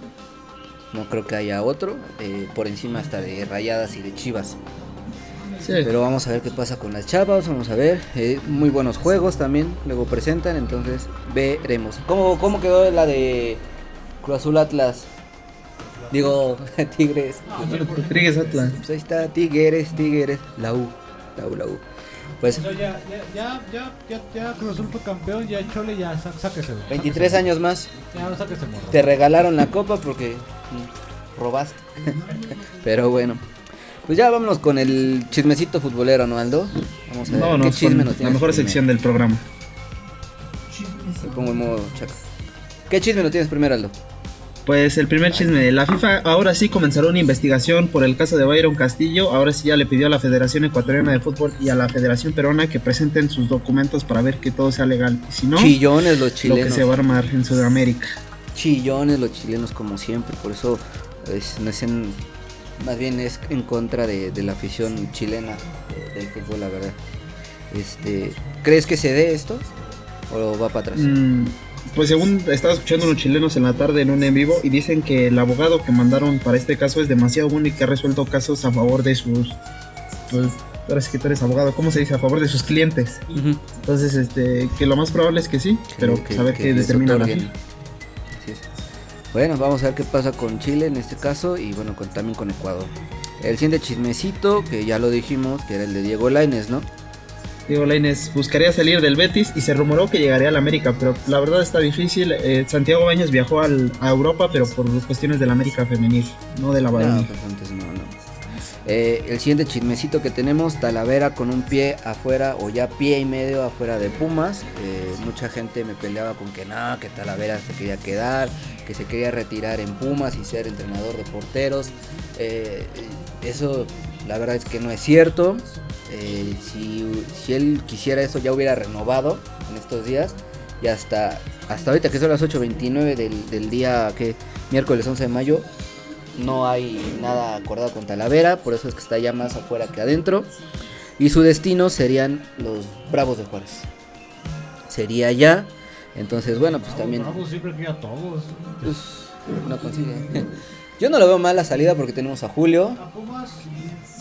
No creo que haya otro, eh, por encima hasta de Rayadas y de Chivas. Sí. Pero vamos a ver qué pasa con las chavas, vamos a ver. eh, muy buenos juegos también, luego presentan, entonces veremos. ¿Cómo, cómo quedó la de Cruz Azul Atlas? Digo, Tigres. Tigres Atlas. Pues ahí está, Tigres, Tigres, la U, la U, la U. Pues O sea, ya, ya, ya, ya, ya, ya Cruz Azul fue campeón, ya Chole ya sá- sáquese. 23 sáquese. años más, Ya sáquese morro. te regalaron la copa porque mm, robaste. Pero bueno, pues ya vámonos con el chismecito futbolero, ¿no, Aldo? Vamos a ver qué chisme nos la tienes mejor primero? sección del programa. Me pongo en modo chaca. ¿Qué chisme lo tienes primero, Aldo? Pues el primer chisme, la FIFA ahora sí comenzará una investigación por el caso de Byron Castillo, ahora sí ya le pidió a la Federación Ecuatoriana de Fútbol y a la Federación Peruana que presenten sus documentos para ver que todo sea legal, y si no, Chillones los lo que chilenos. se va a armar en Sudamérica. Chillones los chilenos como siempre. Por eso es, no es en- más bien es en contra de, de la afición chilena del fútbol, la verdad. Este, ¿Crees que se dé esto? ¿O va para atrás? Mm, pues según estaba escuchando unos chilenos en la tarde en un en vivo y dicen que el abogado que mandaron para este caso es demasiado bueno y que ha resuelto casos a favor de sus... Pues, ahora sí que tú eres abogado, ¿cómo se dice? A favor de sus clientes. Entonces, este, que lo más probable es que sí, pero Que- a ver que determina la Bueno, vamos a ver qué pasa con Chile en este caso y bueno, con, también con Ecuador. El siguiente chismecito, que ya lo dijimos, que era el de Diego Laines, ¿no? Diego Lainez buscaría salir del Betis y se rumoró que llegaría al América, pero la verdad está difícil. Eh, Santiago Baños viajó al- a Europa, pero por cuestiones del América femenil, no de la varonil. pues no. Eh, el siguiente chismecito que tenemos, Talavera con un pie afuera o ya pie y medio afuera de Pumas. Eh, mucha gente me peleaba con que no, que Talavera se quería quedar, que se quería retirar en Pumas y ser entrenador de porteros. Eh, eso la verdad es que no es cierto. Si, si él quisiera eso ya hubiera renovado en estos días. Y hasta, hasta ahorita que son las 8.29 del, del día que miércoles 11 de mayo, no hay nada acordado con Talavera, por eso es que está ya más afuera que adentro. Y su destino serían los Bravos de Juárez. Sería ya. Entonces, bueno, pues también Vamos siempre a todos. pues, no consigue. Yo no lo veo mal la salida porque tenemos a Julio. A Pumas,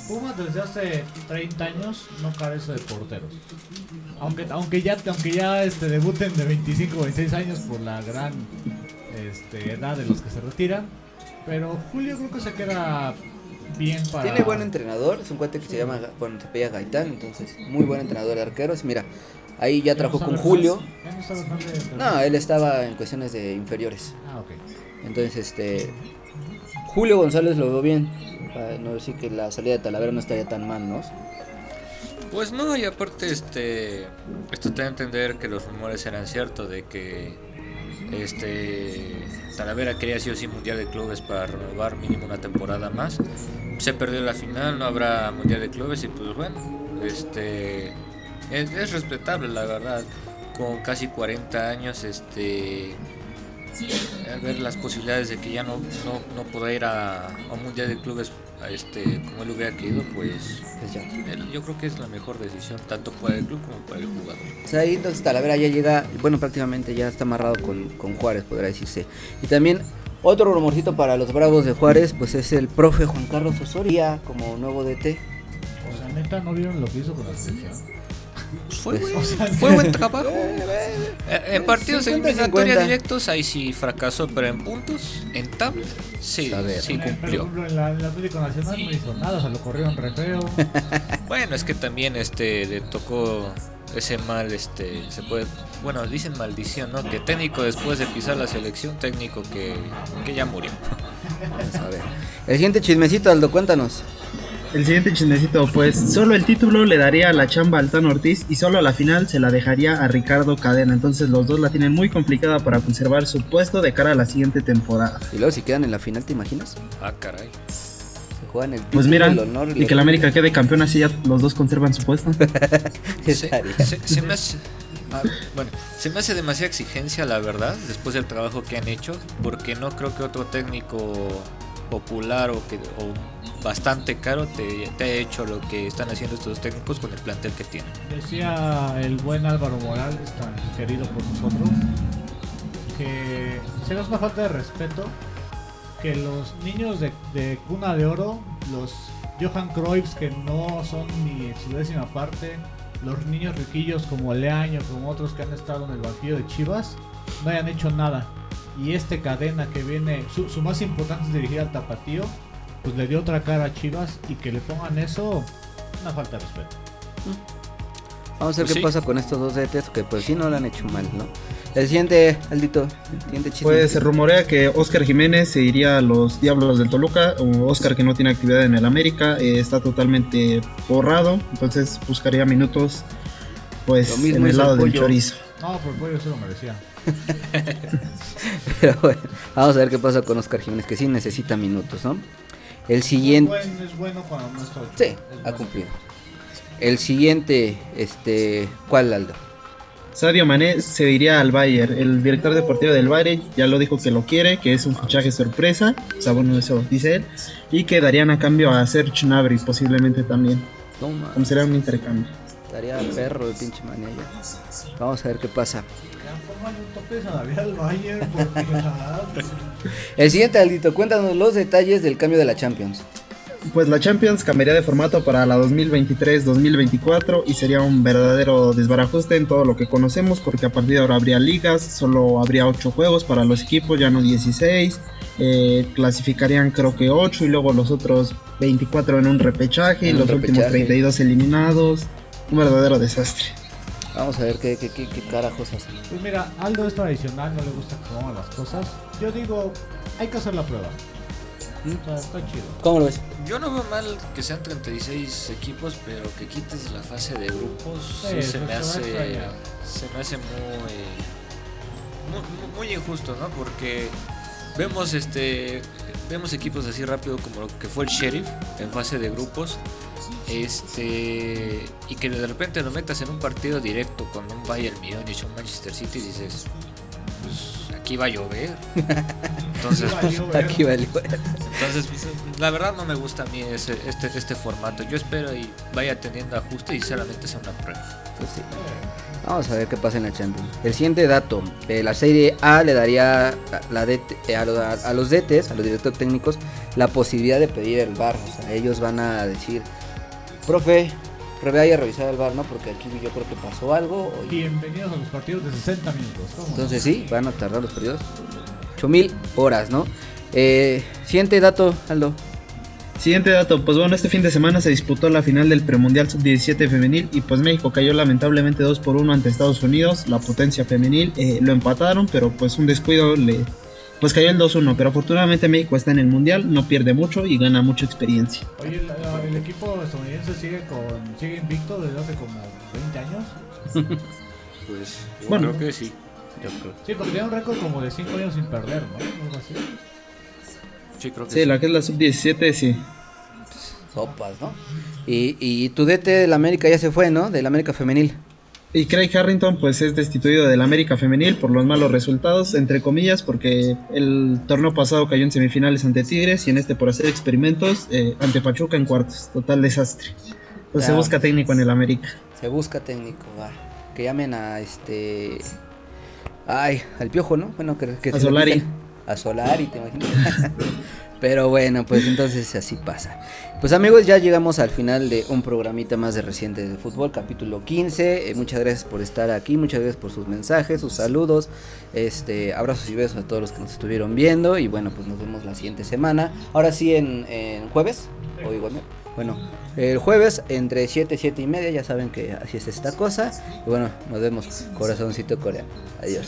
Pumas desde hace 30 años no carece de porteros. Aunque, aunque ya, aunque ya este, debuten de 25 o 26 años por la gran este, edad de los que se retiran. Pero Julio creo que se queda bien para. Tiene buen entrenador, es un cuate que se llama, bueno, se apellida Gaitán, entonces muy buen entrenador de arqueros. Mira, ahí ya trabajó con Julio. no él estaba en cuestiones de inferiores. Ah, ok. Entonces, este. Julio González lo veo bien. Ah, No decir que la salida de Talavera no estaría tan mal, ¿no? Pues no, y aparte, este. Esto te da a entender que los rumores eran ciertos de que. Este. Talavera quería sí o sí Mundial de Clubes para renovar mínimo una temporada más. Se perdió la final, no habrá Mundial de Clubes y pues bueno. Este. Es, es respetable, la verdad. Con casi 40 años, este. Al ver las posibilidades de que ya no, no, no pueda ir a, a un Mundial de Clubes a este, como él hubiera querido, pues Pues ya. Yo creo que es la mejor decisión, tanto para el club como para el jugador. O sea, ahí entonces Talavera ya llega, bueno, prácticamente ya está amarrado con, con Juárez, podrá decirse. Y también otro rumorcito para los Bravos de Juárez, pues es el profe Juan Carlos Osoria como nuevo DT. O sea, neta, ¿no vieron lo que hizo con la selección? Fue, buen- o sea, fue buen trabajo. Eh, En partidos 50 y eliminatorios 50. directos ahí sí fracasó, pero en puntos, en tabla, sí, sí Eh, Por cumplió. ejemplo, en la, en el Atlético Nacional no hizo nada, se lo corrieron re feo. Bueno, es que también este le tocó ese mal, este, se puede, bueno, dicen maldición, ¿no? Que técnico después de pisar la selección, técnico que, que ya murió. Vamos a ver. El siguiente chismecito, Aldo, cuéntanos. El siguiente chismecito, pues solo el título le daría la chamba al Tan Ortiz y solo la final se la dejaría a Ricardo Cadena. Entonces los dos la tienen muy complicada para conservar su puesto de cara a la siguiente temporada. Y luego si quedan en la final, ¿te imaginas? Ah, caray. Se juegan el título, Pues mira, el honor y que la América quede campeón así ya los dos conservan su puesto. Se, Estaría. se- se me hace, ah, bueno, se me hace demasiada exigencia, la verdad, después del trabajo que han hecho, porque no creo que otro técnico popular o que o bastante caro te, te haya hecho lo que están haciendo estos técnicos con el plantel que tienen. Decía el buen Álvaro Morales, tan querido por nosotros, que será una falta de respeto que los niños de, de cuna de oro, los Johan Cruyffs que no son ni su décima parte, los niños riquillos como Leaño, como otros que han estado en el banquillo de Chivas, no hayan hecho nada. Y este cadena que viene, su, su más importante es dirigir al tapatío, pues le dio otra cara a Chivas y que le pongan eso, una falta de respeto. Vamos a ver Pues qué sí. pasa con estos dos DTs, que pues sí no lo han hecho mal, ¿no? El siguiente, Aldito, el siguiente chisme. Pues se rumorea que Oscar Jiménez se iría a los Diablos del Toluca. O Oscar que no tiene actividad en el América, eh, está totalmente borrado. Entonces buscaría minutos pues Lo mismo en el lado el del chorizo. No, por el pollo se lo merecía. Pero bueno, vamos a ver qué pasa con Oscar Jiménez, que sí necesita minutos, ¿no? El siguiente... Es bueno, es bueno cuando no está ocho. Sí, Es ha bueno. cumplido. El siguiente, este... ¿Cuál, Aldo? Sadio Mané se iría al Bayern. El director deportivo del Bayern ya lo dijo que lo quiere, que es un fichaje sorpresa. O sea, bueno, eso dice él. Y que darían a cambio a Serge Gnabry posiblemente también. No, Como sería un intercambio. estaría perro el pinche mané ya. Vamos a ver qué pasa. Pongan un tope salarial al Bayern porque El siguiente, Aldito, cuéntanos los detalles del cambio de la Champions. Pues la Champions cambiaría de formato para la 2023-2024 y sería un verdadero desbarajuste en todo lo que conocemos porque a partir de ahora habría ligas, solo habría 8 juegos para los equipos, ya no 16. eh, clasificarían creo que 8 y luego los otros 24 en un repechaje y los últimos repechaje. 32 eliminados. Un verdadero desastre. Vamos a ver qué, qué, qué, qué carajos hacen. Pues mira, Aldo es tradicional, no le gusta que se hagan las cosas. Yo digo, hay que hacer la prueba. O sea, está chido. ¿Cómo lo ves? Yo no veo mal que sean 36 equipos, pero que quites la fase de grupos sí, Sí, se, me hace, se me hace muy, muy, muy injusto, ¿no? Porque vemos este vemos equipos así rápido como lo que fue el Sheriff en fase de grupos. Este y que de repente lo metas en un partido directo con un Bayern Múnich o un Manchester City y dices pues aquí va a llover. Entonces, Valió, ver. Aquí valió. Entonces, la verdad no me gusta a mí ese, este, este formato. Yo espero y vaya teniendo ajuste y solamente sea una prueba. Pues sí. Vamos a ver qué pasa en la Champions. El siguiente dato, eh, la Serie A le daría la, la DT eh, a, lo- a los DTs, a los directores técnicos, la posibilidad de pedir el VAR. O sea, ellos van a decir, profe, vaya a revisar el VAR, ¿no? Porque aquí yo creo que pasó algo. Bienvenidos a los partidos de 60 minutos. Entonces sí, van a tardar los periodos. 8000 horas, ¿no? Eh, siguiente dato, Aldo. Siguiente dato, pues bueno, este fin de semana se disputó la final del premundial sub-17 femenil y pues México cayó lamentablemente 2 por 1 ante Estados Unidos, la potencia femenil, eh, lo empataron, pero pues un descuido le... Pues cayó el 2-1, pero afortunadamente México está en el mundial, no pierde mucho y gana mucha experiencia. Oye, el, el equipo estadounidense sigue con sigue invicto desde hace como 20 años. Pues yo Bueno. creo que sí. Yo creo. Sí, porque tiene un récord como de 5 años sin perder, ¿no? Algo así. Sí, creo que Sí, la que es la sub-17, sí. Sopas, ¿no? Y, y tu DT del América ya se fue, ¿no? Del América femenil. Y Craig Harrington pues es destituido del América femenil por los malos resultados, entre comillas, porque el torneo pasado cayó en semifinales ante Tigres y en este por hacer experimentos eh, ante Pachuca en cuartos. Total desastre. Entonces se busca técnico en el América. Se busca técnico, va. Que llamen a este. Ay, al piojo, ¿no? Bueno, que, que A Solari. A Solari, te imaginas. Pero bueno, pues entonces así pasa. Pues amigos, ya llegamos al final de un programita más de Reciente de Fútbol, capítulo 15. Eh, muchas gracias por estar aquí, muchas gracias por sus mensajes, sus saludos. Este, abrazos y besos a todos los que nos estuvieron viendo. Y bueno, pues nos vemos la siguiente semana. Ahora sí, en, en jueves. O igual, ¿no? Bueno, el jueves entre 7 y 7 y media, ya saben que así es esta cosa. Y bueno, nos vemos. Corazoncito coreano. Adiós.